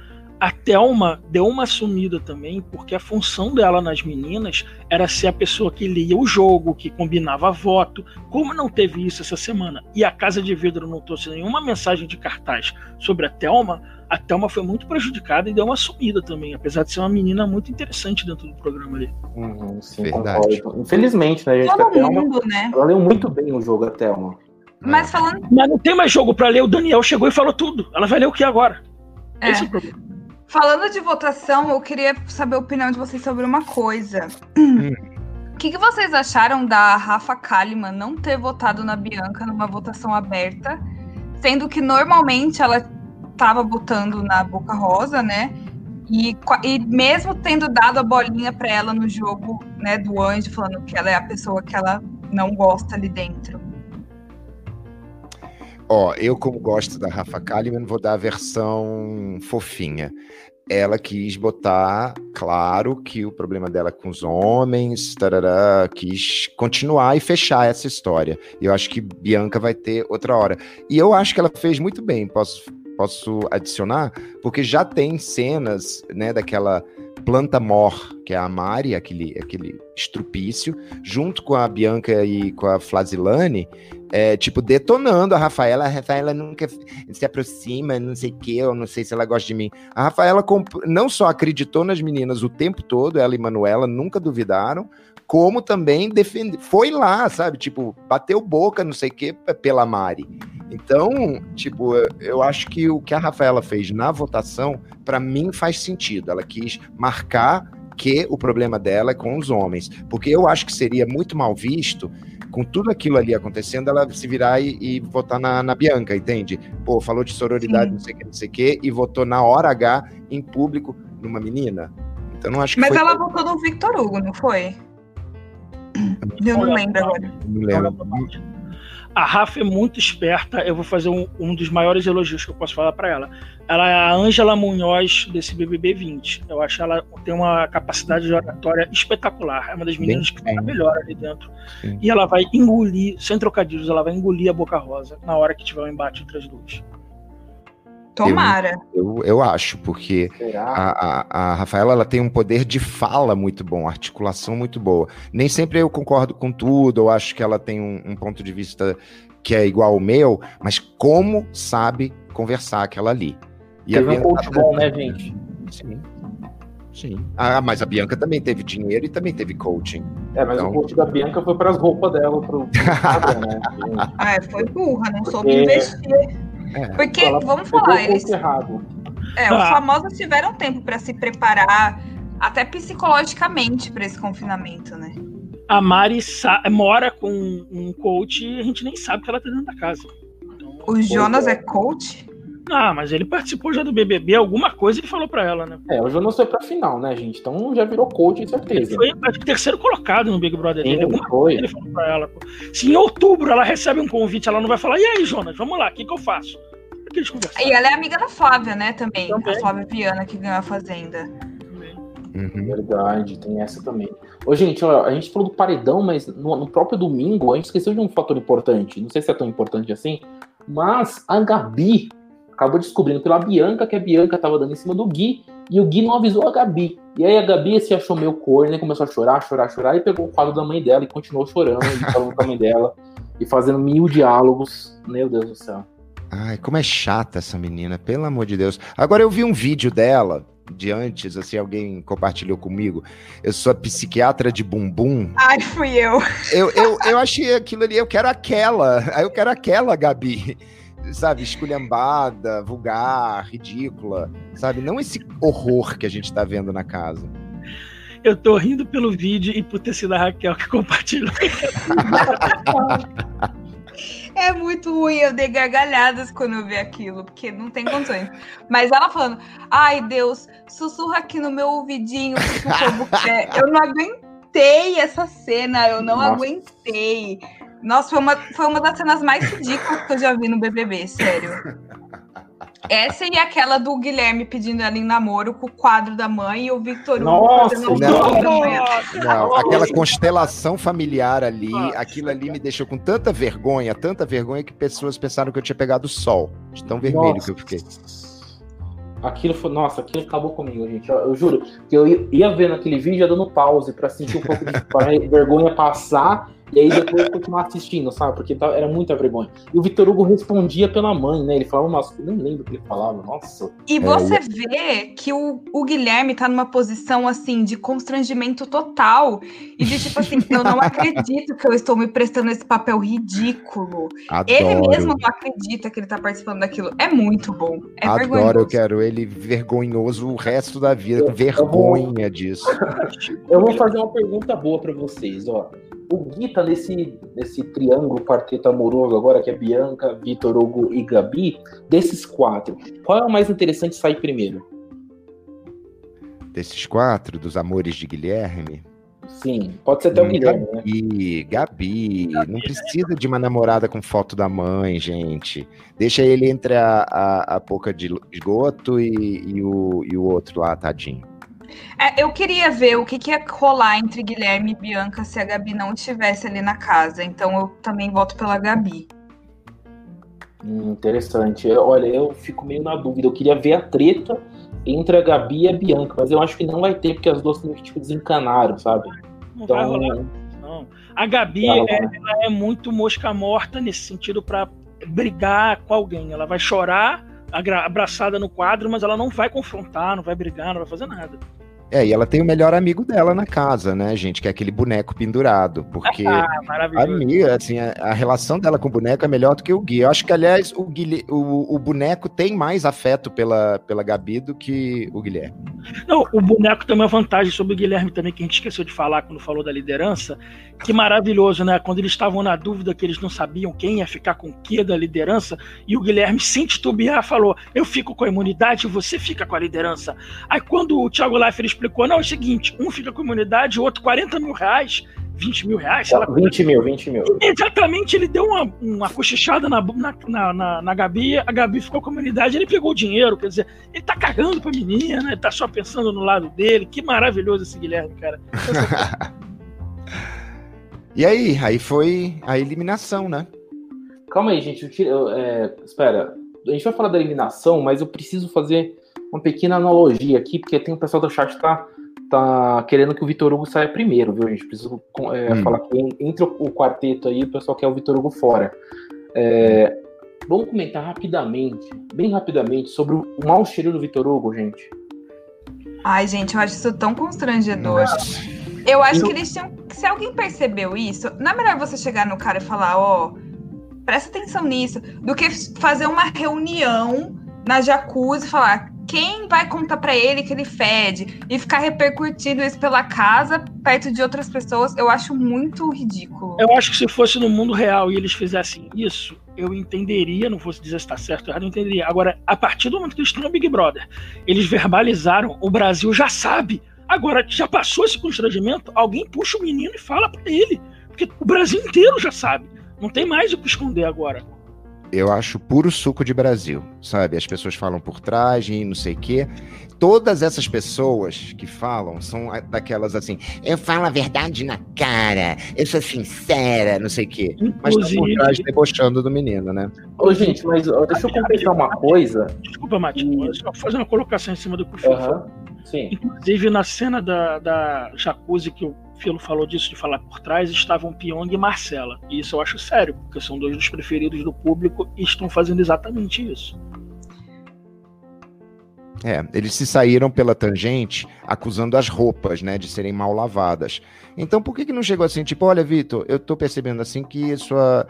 a Thelma deu uma sumida também, porque a função dela nas meninas era ser a pessoa que lia o jogo, que combinava voto. Como não teve isso essa semana e a Casa de Vidro não trouxe nenhuma mensagem de cartaz sobre a Thelma, a Thelma foi muito prejudicada e deu uma sumida também, apesar de ser uma menina muito interessante dentro do programa ali. Uhum, sim, Verdade. Concordo. Infelizmente, né, gente? Thelma, mundo, né? Ela leu muito bem o jogo, a Thelma. Mas falando. Mas não tem mais jogo para ler, o Daniel chegou e falou tudo. Ela vai ler o que agora? É. Esse é o problema. Falando de votação, eu queria saber a opinião de vocês sobre uma coisa. Hum. O que, que, vocês acharam da Rafa Kalimann não ter votado na Bianca numa votação aberta, sendo que normalmente ela estava votando na Boca Rosa, né? E, e mesmo tendo dado a bolinha para ela no jogo né, do anjo, falando que ela é a pessoa que ela não gosta ali dentro. Ó, eu como gosto da Rafa Kalimann, vou dar a versão fofinha. Ela quis botar claro que o problema dela com os homens, tarará, quis continuar e fechar essa história. E eu acho que Bianca vai ter outra hora. E eu acho que ela fez muito bem, posso, posso adicionar, porque já tem cenas, né, daquela planta mor, que é a Mari, aquele, aquele estrupício, junto com a Bianca e com a Flasilane, é, tipo, detonando a Rafaela. A Rafaela nunca se aproxima, não sei o que, eu não sei se ela gosta de mim. A Rafaela não só acreditou nas meninas o tempo todo, ela e Manuela nunca duvidaram, como também defende, foi lá, sabe? Tipo, bateu boca, não sei o que, pela Mari. Então, tipo, eu acho que o que a Rafaela fez na votação, para mim faz sentido. Ela quis marcar que o problema dela é com os homens, porque eu acho que seria muito mal visto com tudo aquilo ali acontecendo, ela se virar e, e votar na, na, Bianca, entende? Pô, falou de sororidade, Sim. não sei o que, não sei o que, e votou na hora H, em público, numa menina. Então não acho que Mas foi... ela votou no Victor Hugo, não foi? Eu não lembro agora. Não lembro. A Rafa é muito esperta. Eu vou fazer um, um dos maiores elogios que eu posso falar para ela. Ela é a Ângela Munhoz desse BBB 20. Eu acho que ela tem uma capacidade de oratória espetacular. É uma das meninas Bem, que fala melhor ali dentro. Sim. E ela vai engolir, sem trocadilhos, ela vai engolir a Boca Rosa na hora que tiver o um embate entre as duas. Tomara. Eu, eu, eu acho, porque a, a, a, Rafaela ela tem um poder de fala muito bom, articulação muito boa. Nem sempre eu concordo com tudo, eu acho que ela tem um, um ponto de vista que é igual ao meu, mas como sabe conversar aquela ali. E Teve um coach bom, né, gente? Sim. Sim. Ah, mas a Bianca também teve dinheiro e também teve coaching. É, mas Então- o coach da Bianca foi para as roupas dela, pro, né? (laughs) Ah, foi burra, não soube É. investir. É. Porque, Ela vamos falar, o eles, errado. é, os Ah. famosos tiveram tempo pra se preparar, até psicologicamente, pra esse confinamento, né? A Mari sa- mora com um coach e a gente nem sabe que ela tá dentro da casa. Então, O Jonas é coach? Ah, mas ele participou já do BBB, alguma coisa ele falou pra ela, né? É, o Jonas foi pra final, né, gente? Então já virou coach, com Ele certeza. foi acho que, terceiro colocado no Big Brother dele. Alguma foi. ele falou pra ela. pô. Se em outubro ela recebe um convite, ela não vai falar, e aí, Jonas, vamos lá, o que, que eu faço? Eles conversaram. E ela é amiga da Flávia, né, também. Também. A Flávia Viana, que ganhou a Fazenda. Uhum. Verdade, tem essa também. Ô, gente, ó, a gente falou do paredão, mas no, no próprio domingo a gente esqueceu de um fator importante. Não sei se é tão importante assim, mas a Gabi acabou descobrindo pela Bianca que a Bianca tava dando em cima do Gui e o Gui não avisou a Gabi. E aí a Gabi se achou meio corno, começou a chorar, chorar, chorar e pegou o quadro da mãe dela e continuou chorando e falando com a mãe dela e fazendo mil diálogos. Meu Deus do céu. Ai, como é chata essa menina, pelo amor de Deus. Agora eu vi um vídeo dela, de antes, assim, alguém compartilhou comigo. Eu sou a psiquiatra de bumbum. Ai, fui eu. Eu, eu, eu achei aquilo ali, eu quero aquela. Aí eu quero aquela, Gabi. Sabe, esculhambada, vulgar, ridícula. Sabe, não esse horror que a gente tá vendo na casa. Eu tô rindo pelo vídeo e por ter sido a Raquel que compartilhou. É muito ruim, eu dei gargalhadas quando eu vi aquilo, porque não tem condições. Mas ela falando, ai Deus, sussurra aqui no meu ouvidinho o que o povo quer. Eu não aguentei essa cena, eu não Nossa. aguentei. Nossa, foi uma, foi uma das cenas mais ridículas que eu já vi no BBB, sério. Essa e aquela do Guilherme pedindo ela em namoro com o quadro da mãe e o Victor Hugo Nossa, não. Não, aquela constelação familiar ali, Nossa. aquilo ali me deixou com tanta vergonha, tanta vergonha que pessoas pensaram que eu tinha pegado o sol. De tão vermelho Nossa. que eu fiquei. Aquilo foi. Nossa, aquilo acabou comigo, gente. Eu, eu juro que eu ia- vendo aquele vídeo já dando pause pra sentir um pouco de (laughs) vergonha passar e aí depois continuar assistindo, sabe? Porque tá- era muita vergonha. E o Vitor Hugo respondia pela mãe, né? Ele falava umas coisas, nem lembro o que ele falava, nossa. E você vê que o, o Guilherme tá numa posição assim de constrangimento total e de tipo assim, eu não (laughs) acredito que eu estou me prestando esse papel ridículo. Ele Adoro. mesmo não acredita que ele tá participando daquilo. É muito bom. É Adoro, vergonhoso. eu quero ele vergonhoso o resto da vida, com Eu- eu vergonha disso. (laughs) Eu vou fazer uma pergunta boa pra vocês, ó. O Gui tá nesse, nesse triângulo quarteto amoroso agora, que é Bianca, Vitor Hugo e Gabi. Desses quatro, qual é o mais interessante sair primeiro? Desses quatro, dos amores de Guilherme. Sim, pode ser até o Guilherme, né? Gabi, Gabi, não precisa de uma namorada com foto da mãe, gente. Deixa ele entre a, a, a boca de esgoto e, e, o, e o outro lá, tadinho. É, eu queria ver o que, que ia rolar entre Guilherme e Bianca se a Gabi não estivesse ali na casa. Então eu também voto pela Gabi. Hum, interessante. Eu- Olha, eu fico meio na dúvida. Eu queria ver a treta entre a Gabi e a Bianca, mas eu acho que não vai ter, porque as duas meio que tipo, desencanaram, sabe? Não vai rolar, Então, não. A Gabi é, rolar. ela é muito mosca morta nesse sentido pra brigar com alguém. Ela vai chorar abraçada no quadro, mas ela não vai confrontar, não vai brigar, não vai fazer nada. É, e ela tem o melhor amigo dela na casa, né, gente? Que é aquele boneco pendurado. Porque Ah, a amiga, assim, a, a relação dela com o boneco é melhor do que o Gui. Eu acho que, aliás, o, Guilhe- o, o boneco tem mais afeto pela, pela Gabi do que o Guilherme. Não, o boneco tem uma vantagem sobre o Guilherme também, que a gente esqueceu de falar quando falou da liderança. Que maravilhoso, né? Quando eles estavam na dúvida que eles não sabiam quem ia ficar com o que da liderança, e o Guilherme, sem titubear, falou: Eu fico com a imunidade você fica com a liderança. Aí quando o Thiago Leifert explicou: Não, é o seguinte, um fica com a imunidade, o outro 40 mil reais, 20 mil reais, sei lá. 20 mil, 20 mil. Imediatamente ele deu uma, uma cochichada na, na, na, na, na Gabi, a Gabi ficou com a imunidade, ele pegou o dinheiro, quer dizer, ele tá cagando pra menina, ele tá só pensando no lado dele. Que maravilhoso esse Guilherme, cara. (laughs) E aí? Aí foi a eliminação, né? Calma aí, gente. eu tiro- eu, é, espera. A gente vai falar da eliminação, mas eu preciso fazer uma pequena analogia aqui, porque tem o pessoal do chat que tá, tá querendo que o Vitor Hugo saia primeiro, viu, gente? Preciso é, Hum. falar que en- entre o, quarteto aí, o pessoal quer o Vitor Hugo fora. É, vamos comentar rapidamente, bem rapidamente, sobre o mau cheiro do Vitor Hugo, gente. Ai, gente, eu acho isso tão constrangedor. Nossa. Eu acho Eu- que eles tinham. Se alguém percebeu isso, não é melhor você chegar no cara e falar, ó, presta atenção nisso, do que fazer uma reunião na jacuzzi e falar quem vai contar pra ele que ele fede e ficar repercutindo isso pela casa perto de outras pessoas. Eu acho muito ridículo. Eu acho que se fosse no mundo real e eles fizessem isso, eu entenderia, não fosse dizer se está certo ou errado, eu entenderia. Agora, a partir do momento que eles estão no Big Brother, eles verbalizaram, o Brasil já sabe. Agora, já passou esse constrangimento, alguém puxa o menino e fala pra ele. Porque o Brasil inteiro já sabe. Não tem mais o que esconder agora. Eu acho puro suco de Brasil, sabe? As pessoas falam por trás e não sei o quê. Todas essas pessoas que falam são daquelas assim, eu falo a verdade na cara, eu sou sincera, não sei o quê. Mas estão por trás debochando do menino, né? Ô, gente, mas ó, deixa eu completar uma coisa. desculpa, Matinho, só fazer uma colocação em cima do que o. Aham, sim. Inclusive, na cena da, da jacuzzi que o Filo falou disso, de falar por trás, estavam Pyong e Marcela. E isso eu acho sério, porque são dois dos preferidos do público e estão fazendo exatamente isso. É, eles se saíram pela tangente acusando as roupas, né, de serem mal lavadas. Então por que que não chegou assim, tipo, olha, Vitor, eu tô percebendo assim que sua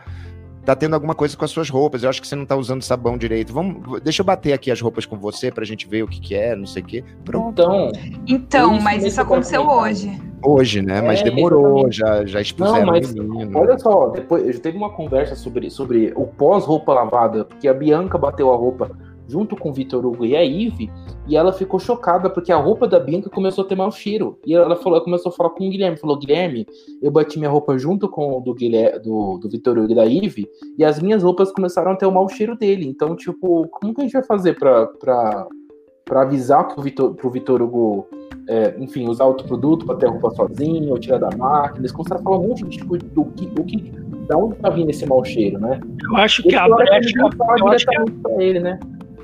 tá tendo alguma coisa com as suas roupas, eu acho que você não tá usando sabão direito. Vamos, deixa eu bater aqui as roupas com você pra gente ver o que que é, não sei o quê. Pronto. Então, Então, Isso mas isso aconteceu hoje. Hoje, né, mas É, demorou, exatamente. já já expuseram Não, mas o menino. olha só, depois eu já teve uma conversa sobre, sobre o pós-roupa lavada, porque a Bianca bateu a roupa junto com o Vitor Hugo e a Ive, e ela ficou chocada porque a roupa da Bianca começou a ter mau cheiro. E ela falou, ela começou a falar com o Guilherme, falou: "Guilherme, eu bati minha roupa junto com o do Guilherme, do, do Vitor Hugo e da Ive, e as minhas roupas começaram a ter o mau cheiro dele. Então, tipo, como que a gente vai fazer pra, pra, pra avisar que o Vitor, pro Vitor Hugo é, enfim, usar outro produto para ter a roupa sozinho, ou tirar da máquina. Eles começaram a falar um monte de tipo, do que, do que, da onde tá vindo esse mau cheiro, né? Eu acho que a é brecha. falam Eu acho que ele, né?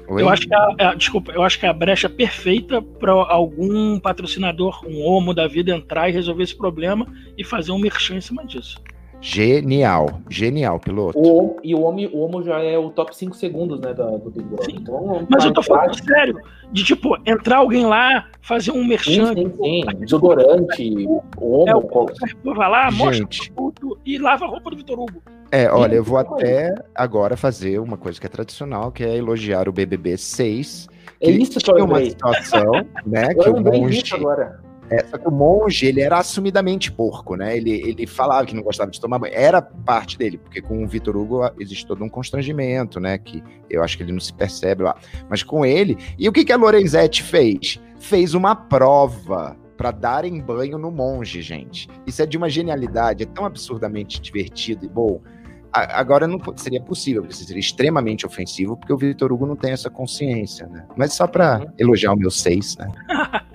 Oi? Eu acho que a, a- desculpa, eu acho que a brecha perfeita para algum patrocinador, um homo da vida entrar e resolver esse problema e fazer um merchan em cima disso. Genial, genial, piloto. O, e o Homo, o Homo já é o top 5 segundos, né, da, do Big Brother. Sim. Então, Mas eu tô falando prática. sério, de tipo, entrar alguém lá, fazer um Sim, merchan, sim, sim. Desodorante, o É, Homo, o- vai lá, mostra o produto e lava a roupa do Vitor Hugo. É, olha, eu vou até agora fazer uma coisa que é tradicional, que é elogiar o BBB 6. É isso que eu uma situação, (laughs) né, que Eu o lembrei monge, agora. é, só que o monge, ele era assumidamente porco, né? Ele, ele falava que não gostava de tomar banho. Era parte dele, porque com o Vitor Hugo existe todo um constrangimento, né? Que eu acho que ele não se percebe lá. Mas com ele. E o que, que a Lorenzetti fez? Fez uma prova para darem banho no monge, gente. Isso é de uma genialidade, é tão absurdamente divertido e bom. Agora não seria possível, porque seria extremamente ofensivo, porque o Vitor Hugo não tem essa consciência, né? Mas só para Uhum. elogiar o meu seis, né? (laughs)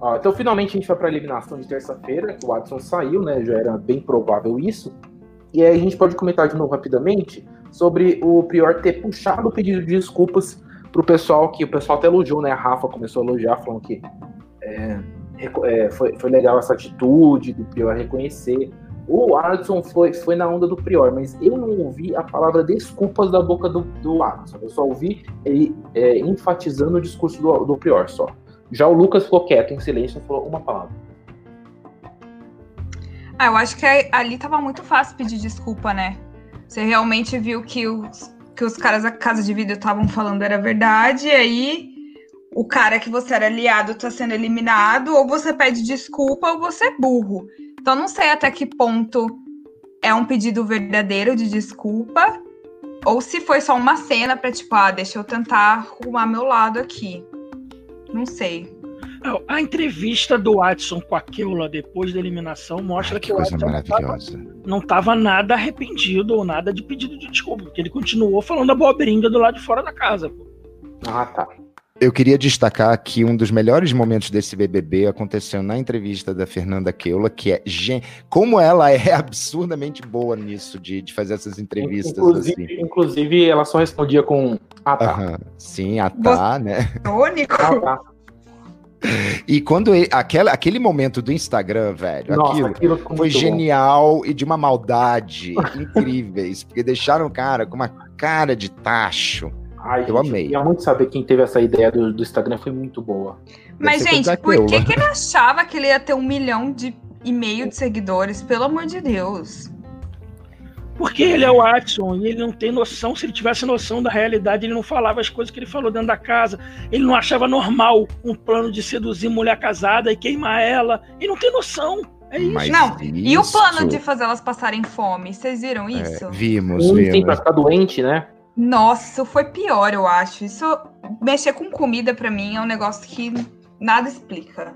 Ó, então, finalmente, a gente vai para a eliminação de terça-feira, que o Watson saiu, né? Já era bem provável isso. E aí a gente pode comentar de novo rapidamente sobre o Prior ter puxado o pedido de desculpas pro pessoal, que o pessoal até elogiou, né? A Rafa começou a elogiar, falando que é, é, foi, foi legal essa atitude do Prior reconhecer. O Adson foi, foi na onda do Prior, mas eu não ouvi a palavra desculpas da boca do, do. Eu só ouvi ele é, enfatizando o discurso do, do Prior só. Já o Lucas ficou quieto, em silêncio, não falou uma palavra. Ah, eu acho que ali tava muito fácil pedir desculpa, né? Você realmente viu que os, que os caras da casa de vídeo estavam falando era verdade, e aí o cara que você era aliado tá sendo eliminado, ou você pede desculpa ou você é burro. Então não sei até que ponto é um pedido verdadeiro de desculpa, ou se foi só uma cena pra tipo, ah, deixa eu tentar arrumar meu lado aqui. Não sei. A entrevista do Watson com a Keula depois da eliminação mostra Ai, que, que o coisa Watson não tava- maravilhosa. não estava nada arrependido ou nada de pedido de desculpa, porque ele continuou falando abobrinha do lado de fora da casa. pô. Ah, tá. Eu queria destacar que um dos melhores momentos desse BBB aconteceu na entrevista da Fernanda Keula, que é gen... como ela é (laughs) absurdamente boa nisso de, de fazer essas entrevistas Inclusive, assim. inclusive, ela só respondia com Ah, tá. Aham, Sim, a tá, né? Irônico. Ah, tá. (laughs) E quando ele, aquela, aquele momento do Instagram, velho, Nossa, aquilo aquilo foi muito bom. genial e de uma maldade (laughs) incríveis, porque deixaram o cara com uma cara de tacho. Ai, Eu gente, amei. Eu queria muito saber quem teve essa ideia do, do Instagram, foi muito boa. Mas, gente, por que, que ele achava que ele ia ter um milhão de e meio de seguidores? Pelo amor de Deus. Porque ele é o Watson e ele não tem noção. Se ele tivesse noção da realidade, ele não falava as coisas que ele falou dentro da casa. Ele não achava normal um plano de seduzir mulher casada e queimar ela. Ele não tem noção. É isso. Mas Não, E o plano isso- de fazer elas passarem fome? Vocês viram isso? É, vimos, Um tem pra vimos. ficar doente, né? Nossa, foi pior, eu acho. Isso mexer com comida pra mim é um negócio que nada explica.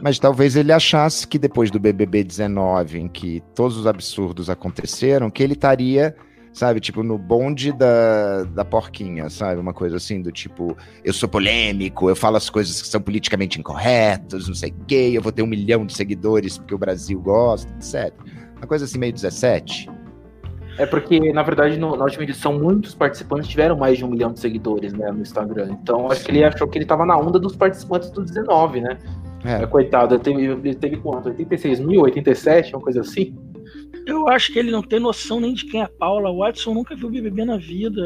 Mas talvez ele achasse que depois do BBB 19, em que todos os absurdos aconteceram, que ele estaria, sabe, tipo, no bonde da, da porquinha, sabe? Uma coisa assim, do tipo, eu sou polêmico, eu falo as coisas que são politicamente incorretas, não sei o quê, eu vou ter um milhão de seguidores porque o Brasil gosta, etc. Uma coisa assim, meio 17. É porque, na verdade, no- na última edição, muitos participantes tiveram mais de um milhão de seguidores né, no Instagram. Então, acho que ele achou que ele tava na onda dos participantes do 19, né? É, É, coitado, ele teve, ele teve quanto? 86 mil, 87, uma coisa assim? Eu acho que ele não tem noção nem de quem é a Paula. O Watson nunca viu BBB na vida.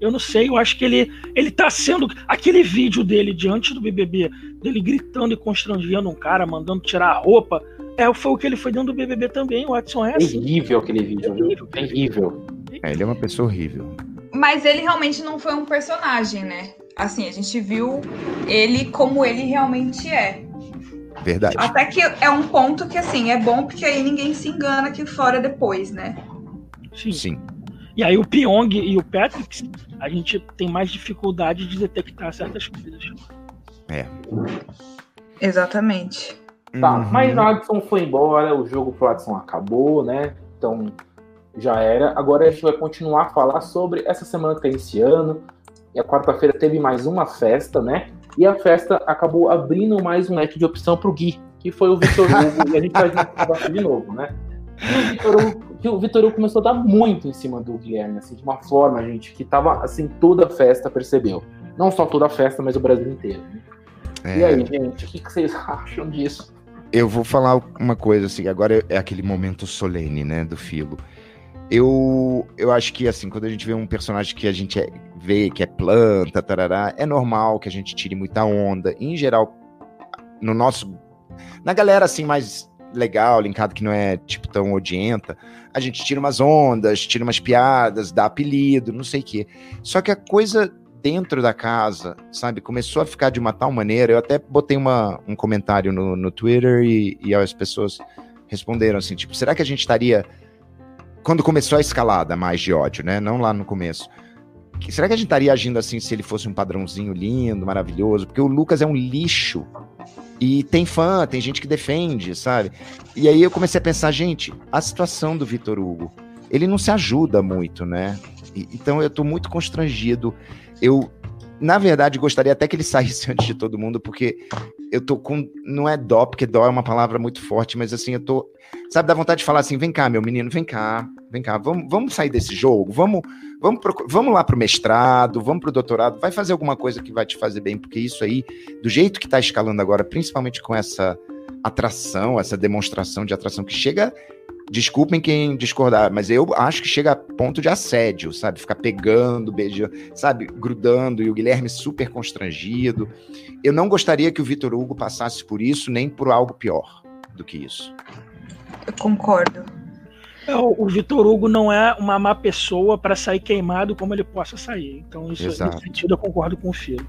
Eu não sei, eu acho que ele, ele tá sendo. Aquele vídeo dele diante do BBB, dele gritando e constrangendo um cara, mandando tirar a roupa, é, foi o que ele foi dentro do BBB também. O Watson é assim. Terrível aquele vídeo? Terrível. Terrível. é, ele é uma pessoa horrível. Mas ele realmente não foi um personagem, né? Assim, a gente viu ele como ele realmente é. Verdade. Até que é um ponto que, assim, é bom porque aí ninguém se engana aqui fora depois, né? Sim. Sim. E aí o Pyong e o Patrick, a gente tem mais dificuldade de detectar certas coisas. Exatamente. Tá, Uhum. mas o Adson foi embora, o jogo pro Adson acabou, né? Então já era. Agora a gente vai continuar a falar sobre essa semana que tá iniciando. E a quarta-feira teve mais uma festa, né? E a festa acabou abrindo mais um leque de opção pro Gui, que foi o Vitor Hugo, (laughs) e a gente vai falar de novo, né? E o Vitor Hugo, começou a dar muito em cima do Guilherme, assim, de uma forma, gente, que tava assim, toda a festa percebeu. Não só toda a festa, mas o Brasil inteiro. né? E É. aí, gente, o que que vocês (laughs) acham disso? Eu vou falar uma coisa assim, agora é aquele momento solene, né, do filo. Eu, eu acho que, assim, quando a gente vê um personagem que a gente é- vê que é planta, tarará, é normal que a gente tire muita onda. Em geral, no nosso. Na galera, assim, mais legal, linkado, que não é, tipo, tão odienta, a gente tira umas ondas, tira umas piadas, dá apelido, não sei o quê. Só que a coisa dentro da casa, sabe, começou a ficar de uma tal maneira. Eu até botei uma, um comentário no, no Twitter e, e as pessoas responderam assim: tipo, será que a gente estaria. Quando começou a escalada mais de ódio, né? Não lá no começo. Será que a gente estaria agindo assim se ele fosse um padrãozinho lindo, maravilhoso? Porque o Lucas é um lixo. E tem fã, tem gente que defende, sabe? E aí eu comecei a pensar, gente, a situação do Vitor Hugo, ele não se ajuda muito, né? E- então eu tô muito constrangido. Eu, na verdade, gostaria até que ele saísse (laughs) antes de todo mundo, porque eu tô com. Não é dó, porque dó é uma palavra muito forte, mas assim, eu tô. Sabe, dá vontade de falar assim: vem cá, meu menino, vem cá, vem cá, vamos, vamos sair desse jogo, vamos, vamos, procu- vamos lá pro mestrado, vamos pro doutorado, vai fazer alguma coisa que vai te fazer bem, porque isso aí, do jeito que tá escalando agora, principalmente com essa atração, essa demonstração de atração que chega. Desculpem quem discordar, mas eu acho que chega a ponto de assédio, sabe? Ficar pegando, beijando, sabe? Grudando, e o Guilherme super constrangido. Eu não gostaria que o Vitor Hugo passasse por isso, nem por algo pior do que isso. Eu concordo. É, O, o Vitor Hugo não é uma má pessoa para sair queimado como ele possa sair. Então, isso, Exato. nesse sentido, eu concordo com o filho.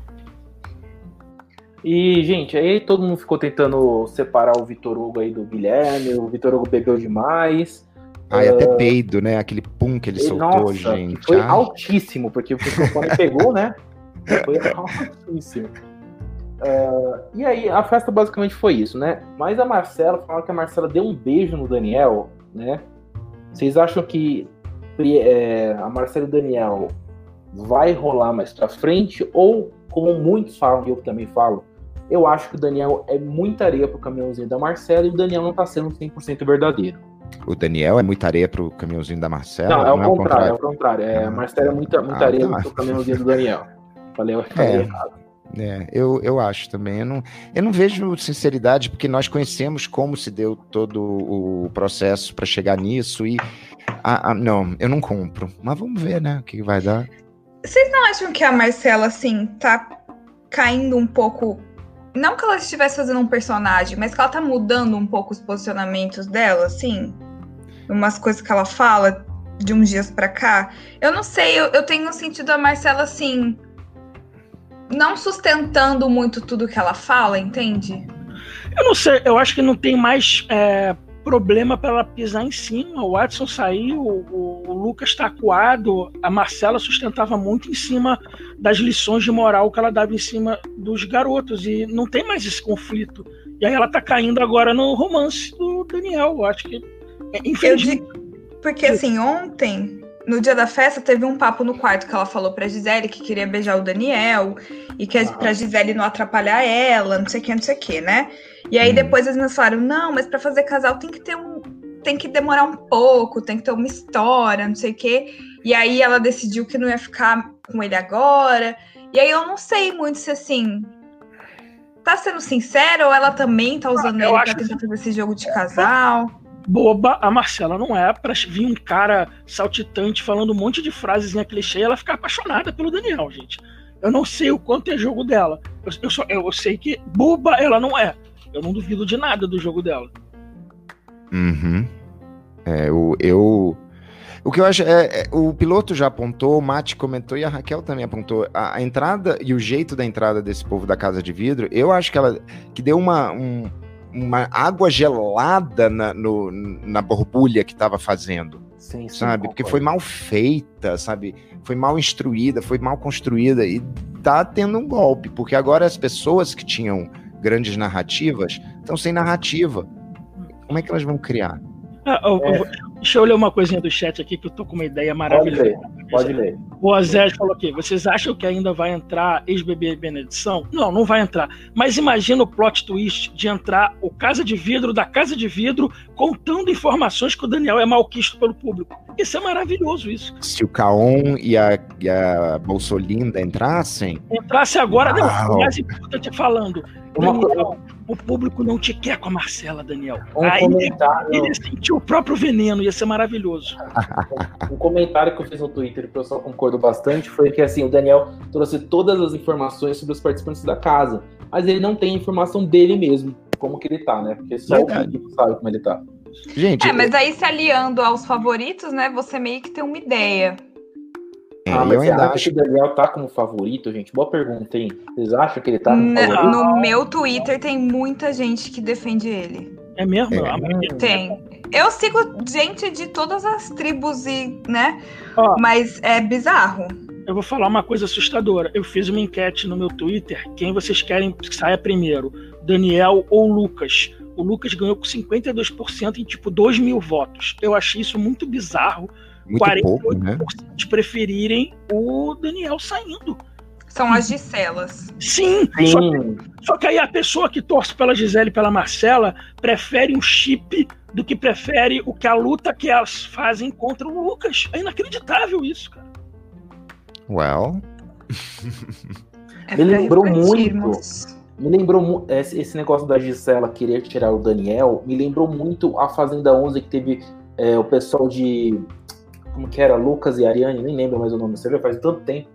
E, gente, aí todo mundo ficou tentando separar o Vitor Hugo aí do Guilherme, o Vitor Hugo bebeu demais. Ah, e até peido, né? Aquele pum que ele E, soltou, nossa, gente. Foi Ai. altíssimo, porque o microfone (laughs) pegou, né? Foi altíssimo. Ah, e aí, a festa basicamente foi isso, né? Mas a Marcela, fala que a Marcela deu um beijo no Daniel, né? Vocês acham que é, a Marcela e o Daniel vai rolar mais pra frente? Ou, como muitos falam, e eu também falo, eu acho que o Daniel é muita areia pro caminhãozinho da Marcela e o Daniel não tá sendo 100% verdadeiro. O Daniel é muita areia pro caminhãozinho da Marcela? Não, é o o contrário, é o contrário. É, a Ah, Marcela é muita, muita Ah, areia tá. pro caminhãozinho do Daniel. Falei, eu falei É. errado. É, eu, eu acho também. Eu não, eu não vejo sinceridade, porque nós conhecemos como se deu todo o processo para chegar nisso e. ah, ah, não, eu não compro. Mas vamos ver, né? O que vai dar. Vocês não acham que a Marcela, assim, tá caindo um pouco. Não que ela estivesse fazendo um personagem, mas que ela tá mudando um pouco os posicionamentos dela, assim? Umas coisas que ela fala de uns dias pra cá. Eu não sei, eu, eu tenho sentido a Marcela, assim. Não sustentando muito tudo que ela fala, entende? Eu não sei, eu acho que não tem mais é, problema para ela pisar em cima. O Watson saiu, o, o, Lucas está acuado, a Marcela sustentava muito em cima das lições de moral que ela dava em cima dos garotos e não tem mais esse conflito. E aí ela tá caindo agora no romance do Daniel. Eu acho que é infelizmente. Porque assim, ontem no dia da festa, teve um papo no quarto que ela falou pra Gisele que queria beijar o Daniel e que ah. pra Gisele não atrapalhar ela, não sei o que, não sei o que, né? E aí hum. depois as meninas falaram: não, mas para fazer casal tem que ter um. Tem que demorar um pouco, tem que ter uma história, não sei o quê. E aí ela decidiu que não ia ficar com ele agora. E aí eu não sei muito se assim. Tá sendo sincera ou ela também tá usando ah, ele pra tentar fazer esse jogo de casal? boba a Marcela não é pra vir um cara saltitante falando um monte de frases em clichê e ela ficar apaixonada pelo Daniel, gente. Eu não sei o quanto é jogo dela. Eu, eu, só, eu sei que boba ela não é. Eu não duvido de nada do jogo dela. Uhum. É, eu, eu. O que eu acho é, é, o piloto já apontou, o Mate comentou e a Raquel também apontou. A, a, entrada e o jeito da entrada desse povo da Casa de Vidro, eu acho que ela que deu uma, um, uma água gelada na, no, na borbulha que estava fazendo. Sim, sim, sabe? Porque foi mal feita, sabe? Foi mal instruída, foi mal construída e tá tendo um golpe, porque agora as pessoas que tinham grandes narrativas estão sem narrativa. Como é que elas vão criar? Ah, oh, é. Deixa eu ler uma coisinha do chat aqui que eu tô com uma ideia maravilhosa. Pode ler. Pode ler. O Azés falou aqui: vocês acham que ainda vai entrar ex-BBB na edição? Não, não vai entrar. Mas imagina o plot twist de entrar o Casa de Vidro da Casa de Vidro contando informações que o Daniel é malquisto pelo público. Isso é maravilhoso, isso. Se o Caon e a, e a Bolsolinda entrassem. Entrasse agora, não, mais importante falando. Daniel, o público não te quer com a Marcela, Daniel. Um Aí comentário... ele sentiu o próprio veneno, ia ser maravilhoso. um comentário que eu fiz no Twitter, que o pessoal concordou bastante, foi que assim, o Daniel trouxe todas as informações sobre os participantes da casa, mas ele não tem informação dele mesmo, como que ele tá, né? Porque só Verdade. o sabe como ele tá. Gente, é, mas aí se aliando aos favoritos, né, você meio que tem uma ideia. É, ah, mas eu ainda acho que o Daniel tá como favorito, gente? Boa pergunta, hein? Vocês acham que ele tá como favorito? No meu Twitter tem muita gente que defende ele. É mesmo? É. Tem. Eu sigo gente de todas as tribos e, né? Ó, mas é bizarro. Eu vou falar uma coisa assustadora. Eu fiz uma enquete no meu Twitter. Quem vocês querem que saia primeiro? Daniel ou Lucas? O Lucas ganhou com 52% em tipo 2 mil votos. Eu achei isso muito bizarro muito 48% pouco, né? preferirem o Daniel saindo. São as Giselas. Sim, Sim. Só, que, só, que, aí a pessoa que torce pela Gisele e pela Marcela prefere um chip do que prefere o que a luta que elas fazem contra o Lucas. É inacreditável isso, cara. Well. É me lembrou muito. Me lembrou esse negócio da Gisela querer tirar o Daniel. Me lembrou muito a Fazenda 11 que teve é, o pessoal de como que era, Lucas e Ariane, nem lembro mais o nome, você viu, faz tanto tempo.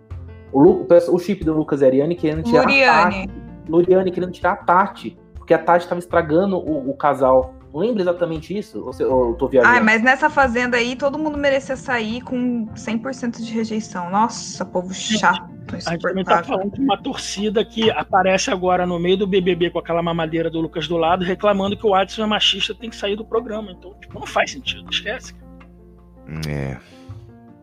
O, Lu, o chip do Lucas e Ariane querendo tirar Luriane. a Tati. Luriane querendo tirar a Tati, porque a Tati estava estragando o, o, casal. Não lembro exatamente isso? Ou, eu tô viajando? Ah, mas nessa fazenda aí, todo mundo merecia sair com 100% de rejeição. Nossa, povo chato. A gente também tá falando de uma torcida que aparece agora no meio do BBB com aquela mamadeira do Lucas do lado, reclamando que o Watson é machista tem que sair do programa. Então, tipo, não faz sentido, esquece. É.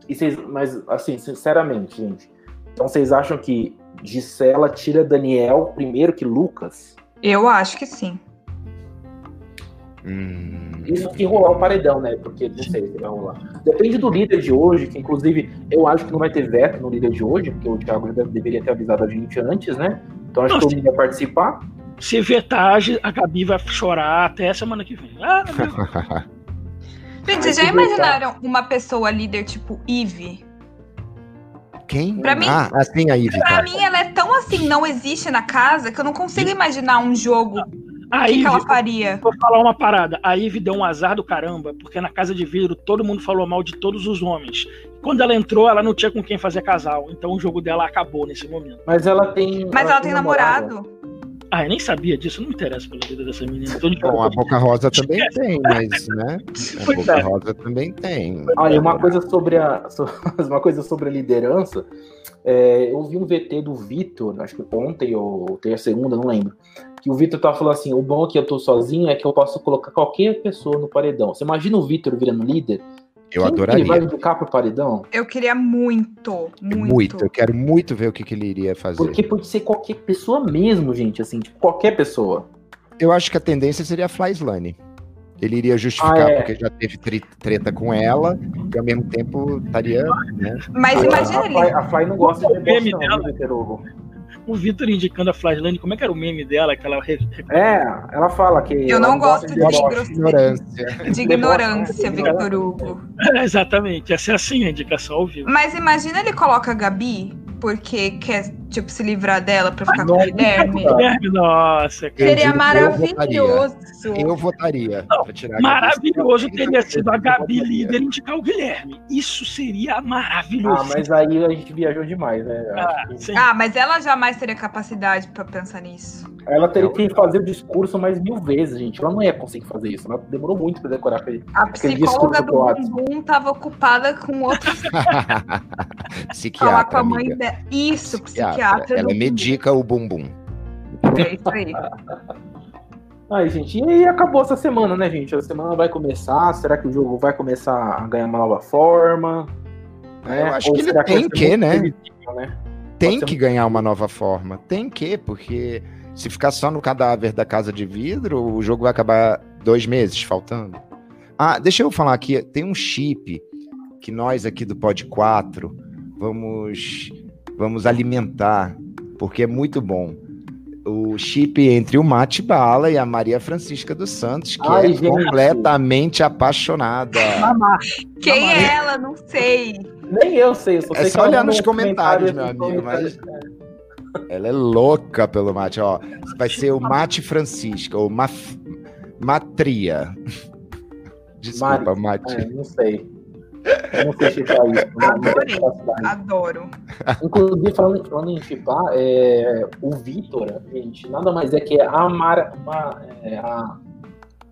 E vocês, mas, assim, sinceramente, gente. Então vocês acham que Gisela tira Daniel primeiro que Lucas? Eu acho que sim. Hum. Isso que rolar o paredão, né? Porque não sei se vai rolar. Depende do líder de hoje, que inclusive eu acho que não vai ter veto no líder de hoje, porque o Thiago deveria ter avisado a gente antes, né? Então acho não, que todo mundo vai participar. Se vetar, a Gabi vai chorar até semana que vem. Ah, (laughs) Gente, vocês já imaginaram uma pessoa líder tipo Eve? Quem? Pra mim, ah, assim a Eve. Pra tá. mim, ela é tão assim, não existe na casa, que eu não consigo imaginar um jogo. O que, que, ela faria? Vou falar uma parada. A Ivy deu um azar do caramba, porque na casa de vidro todo mundo falou mal de todos os homens. quando ela entrou, ela não tinha com quem fazer casal. Então o jogo dela acabou nesse momento. Mas ela tem. Mas ela tem namorado. Ah, eu nem sabia disso, não me interessa pela vida dessa menina. Tô de Bom, a Boca Rosa também tem, mas, né? (laughs) A Pois Boca é. Rosa também tem. Olha, uma coisa sobre a, (laughs) uma coisa sobre a liderança. é, eu vi um VT do Vitor, acho que ontem ou tem a segunda, não lembro. Que o Vitor tava falando assim: o bom é que eu tô sozinho é que eu posso colocar qualquer pessoa no paredão. Você imagina o Vitor virando líder? Eu Quem que Ele vai adoraria. indicar pro paredão? Eu queria muito, muito. Muito. Eu quero muito ver o que, que ele iria fazer. Porque pode ser qualquer pessoa mesmo, gente. Assim, tipo, qualquer pessoa. Eu acho que a tendência seria a Fly Slane. Ele iria justificar Ah, é. porque já teve treta com ela, e ao mesmo tempo estaria. Né? Mas imagina a, ele. Fly, a Fly não gosta de O meme deboche, dela. Hugo? O Vitor indicando a Flashline, como é que era o meme dela? Que ela É, ela fala que. Eu não gosto de grosso- Ignorância. De ignorância, Victor Hugo. (laughs) Exatamente, essa é assim a indicação ao vivo. Mas imagina ele coloca a Gabi, porque quer, tipo, se livrar dela pra ficar com o. Guilherme. Guilherme, nossa, cara. Seria Eu maravilhoso. Eu votaria. Não, Maravilhoso teria sido a Gabi líder indicar o Guilherme. Isso seria maravilhoso. Ah, mas aí a gente viajou demais, né? Ah, que-. Ah, mas ela jamais teria capacidade pra pensar nisso. Ela teria que fazer o discurso mais mil vezes, gente. Ela não ia conseguir fazer isso. Ela demorou muito pra decorar aquele. A Aquele psicóloga discurso do pro WhatsApp. bumbum tava ocupada com outros (laughs) falar Psiquiatra. com a mãe amiga. dela. Isso, Psiquiatra. psiquiatra. Ela do medica o bumbum. É isso aí. (laughs) Ai, gente, e aí acabou essa semana, né, gente? A semana vai começar. Será que o jogo vai começar a ganhar uma nova forma? Né? Eu acho Ou que ele tem que, muito né? né? Tem que um- ganhar uma nova forma. Tem que, porque se ficar só no cadáver da casa de vidro, o jogo vai acabar dois meses faltando. Ah, deixa eu falar aqui. Tem um chip que nós aqui do Pod 4 vamos, vamos alimentar, porque é muito bom. O chip entre o Mate Bala e a Maria Francisca dos Santos, que Ai, é gente. completamente apaixonada. Mamá. Quem é ela? Não sei. Nem eu sei, eu só É sei só que ela olhar nos comentários, comentário, meu amigo, comentário. Ela é louca pelo mate, ó. Vai ser o Mate Francisca, ou Maf... Matria. (laughs) Desculpa, Mate. É, não sei. Eu não sei chipar isso. não- não tenho Adorei. capacidade. Adoro. Inclusive, falando, falando em chipar, é, o Vitor, gente, nada mais é que a, mara- uma- é, a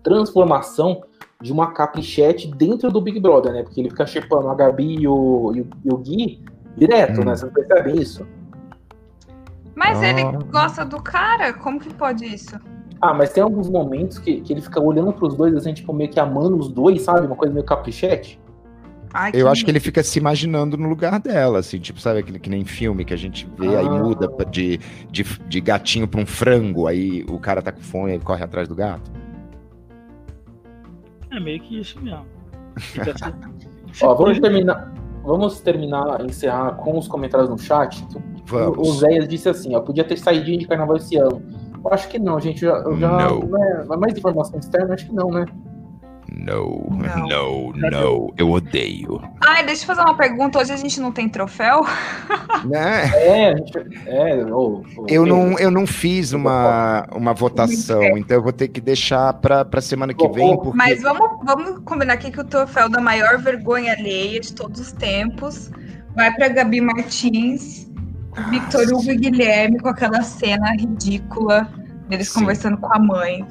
transformação de uma caprichete dentro do Big Brother, né? Porque ele fica chipando a Gabi e o, e o, e o Gui direto, Hum. né? Vocês percebem isso? Mas ele Ah. gosta do cara? Como que pode isso? Ah, mas tem alguns momentos que, que ele fica olhando pros dois, assim, tipo, meio que amando os dois, sabe? Uma coisa meio caprichete. Ai, Eu acho que ele fica se imaginando no lugar dela, assim, tipo, sabe aquele que nem filme que a gente vê, aí Ah. muda pra- de, de, de gatinho pra um frango, aí o cara tá com fome e ele corre atrás do gato. É meio que isso mesmo. (laughs) Fica. Ó, vamos terminar. Vamos terminar, encerrar com os comentários no chat. Vamos. O Zéias disse assim: ó, podia ter saído de carnaval esse ano. Eu acho que não, gente. Eu já, eu já Não. né, mais informação externa, acho que não, né? No, Não. no, no, eu odeio. Ai, deixa eu fazer uma pergunta. Hoje a gente não tem troféu? (laughs) Né? É, a gente. É, ô, Eu não, eu não fiz uma, uma votação, então eu vou ter que deixar pra, pra semana que vem, porque Mas vamos, vamos combinar aqui que o troféu da maior vergonha alheia de todos os tempos vai pra Gabi Martins, Victor Hugo e Guilherme com aquela cena ridícula deles Sim. conversando com a mãe.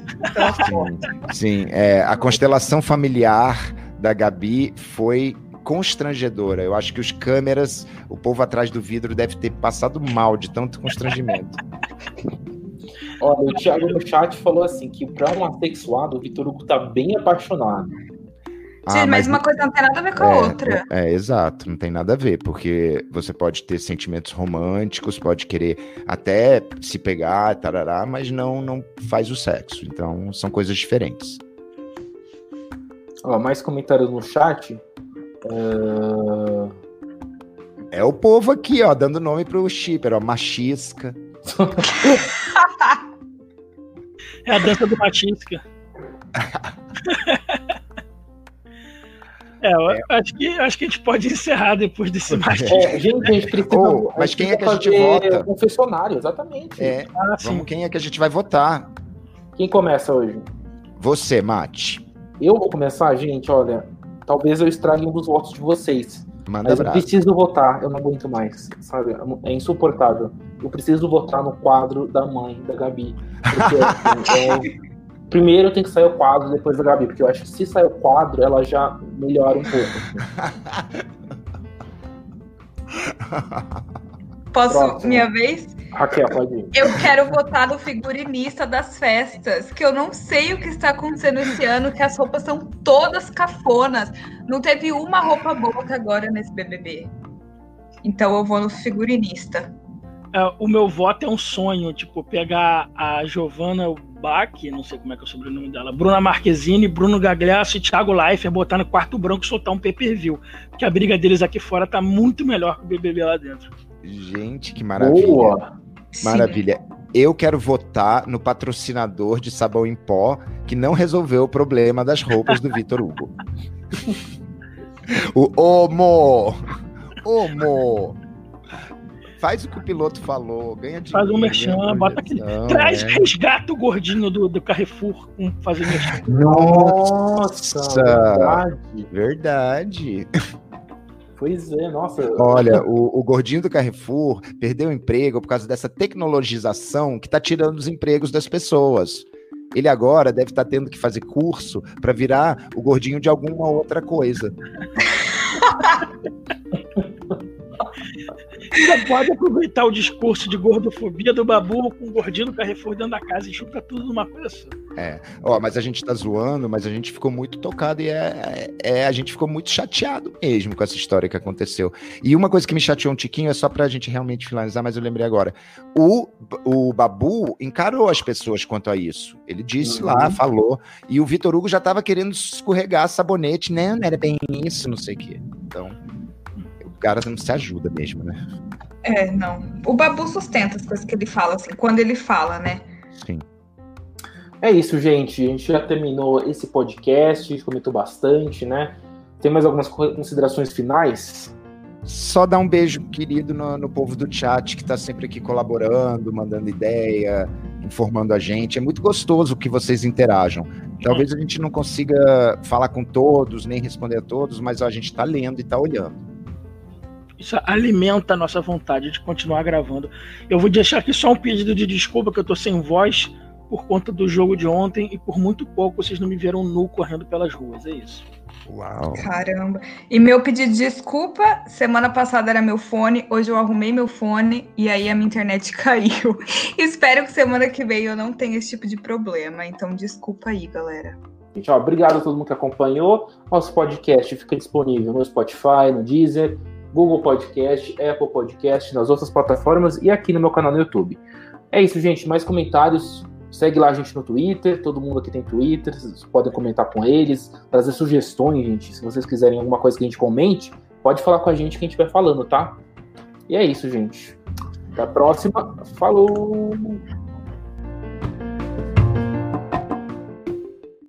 Sim, sim, é, a constelação familiar da Gabi foi constrangedora. Eu acho que os câmeras, o povo atrás do vidro deve ter passado mal de tanto constrangimento. Olha, o Thiago no chat falou assim: que pra um assexuado, o Vitor Hugo tá bem apaixonado. Gente, mas uma coisa não tem nada a ver com a é, outra. É, exato, não tem nada a ver, porque você pode ter sentimentos românticos, pode querer até se pegar, tarará, mas não, não faz o sexo. Então, são coisas diferentes. Ó, mais comentários no chat. É, É o povo aqui, ó, dando nome pro shipper, ó, machisca. (laughs) É a dança do Matisca. (laughs) É, eu acho que, acho que a gente pode encerrar depois desse (laughs) Matisca. É, gente, a gente precisa. A mas gente quem é que a gente vota? Confessionário, exatamente. É, Ah, sim. vamos, quem é que a gente vai votar? Quem começa hoje? Você, Mate. Eu vou começar, gente, olha. Talvez eu estrague um dos votos de vocês. Manda Mas eu preciso votar, eu não aguento mais, sabe? É insuportável. Eu preciso votar no quadro da mãe da Gabi. Porque, (laughs) assim, é- primeiro tem que sair o quadro, depois da Gabi, porque eu acho que se sair o quadro, ela já melhora um pouco. (laughs) Posso, Próximo. minha vez? Raquel, pode ir. Eu quero votar no figurinista das festas, que eu não sei o que está acontecendo esse ano, que as roupas são todas cafonas. Não teve uma roupa boa até agora nesse BBB. Então eu vou no figurinista. É, o meu voto é um sonho, tipo, pegar a Giovanna Bach, não sei como é que é o sobrenome dela, Bruna Marquezine, Bruno Gagliasso e Thiago Leifert, botar no quarto branco e soltar um pay-per-view. Que a briga deles aqui fora tá muito melhor que o BBB lá dentro. Gente, que maravilha. Boa! Maravilha. Eu quero votar no patrocinador de sabão em pó que não resolveu o problema das roupas do Vitor Hugo. (laughs) o Omo! Omo! Faz o que o piloto falou, ganha dinheiro. Faz um merchan, ganha bota aquele- Traz, é. resgata o gordinho do, do Carrefour com fazer merchan. Nossa, Nossa. verdade. Verdade. Pois é, nossa. Olha, o, o gordinho do Carrefour perdeu o emprego por causa dessa tecnologização que está tirando os empregos das pessoas. Ele agora deve estar tendo que fazer curso para virar o gordinho de alguma outra coisa. (laughs) Ainda pode aproveitar o discurso de gordofobia do Babu com o gordinho do Carrefour dentro da casa e chuta tudo numa coisa só. Ó, mas a gente tá zoando, mas a gente ficou muito tocado e é, é- a gente ficou muito chateado mesmo com essa história que aconteceu. E uma coisa que me chateou um tiquinho é só pra gente realmente finalizar, mas eu lembrei agora. O, o Babu encarou as pessoas quanto a isso. Ele disse Uhum. lá, falou, e o Vitor Hugo já tava querendo escorregar sabonete, né? Não era bem isso, não sei o quê. Então, o cara não se ajuda mesmo, né? É, não. O Babu sustenta as coisas que ele fala, assim, quando ele fala, né? Sim. É isso, gente. A gente já terminou esse podcast, a gente comentou bastante, né? Tem mais algumas co- considerações finais? Só dar um beijo querido no, no povo do chat que tá sempre aqui colaborando, mandando ideia, informando a gente. É muito gostoso que vocês interajam. Talvez a gente não consiga falar com todos, nem responder a todos, mas ó, a gente tá lendo e tá olhando. Isso alimenta a nossa vontade de continuar gravando. Eu vou deixar aqui só um pedido de desculpa que eu tô sem voz por conta do jogo de ontem e por muito pouco vocês não me viram nu correndo pelas ruas. É isso. Uau. Caramba. E meu pedido de desculpa, semana passada era meu fone, hoje eu arrumei meu fone e aí a minha internet (laughs) caiu. Espero que semana que vem eu não tenha esse tipo de problema. Então, desculpa aí, galera. Gente, ó, obrigado a todo mundo que acompanhou. Nosso podcast fica disponível no Spotify, no Deezer, Google Podcast, Apple Podcast, nas outras plataformas e aqui no meu canal no YouTube. É isso, gente. Mais comentários. Segue lá a gente no Twitter. Todo mundo aqui tem Twitter. Vocês podem comentar com eles, trazer sugestões, gente. Se vocês quiserem alguma coisa que a gente comente, pode falar com a gente que a gente vai falando, tá? E é isso, gente. Até a próxima. Falou!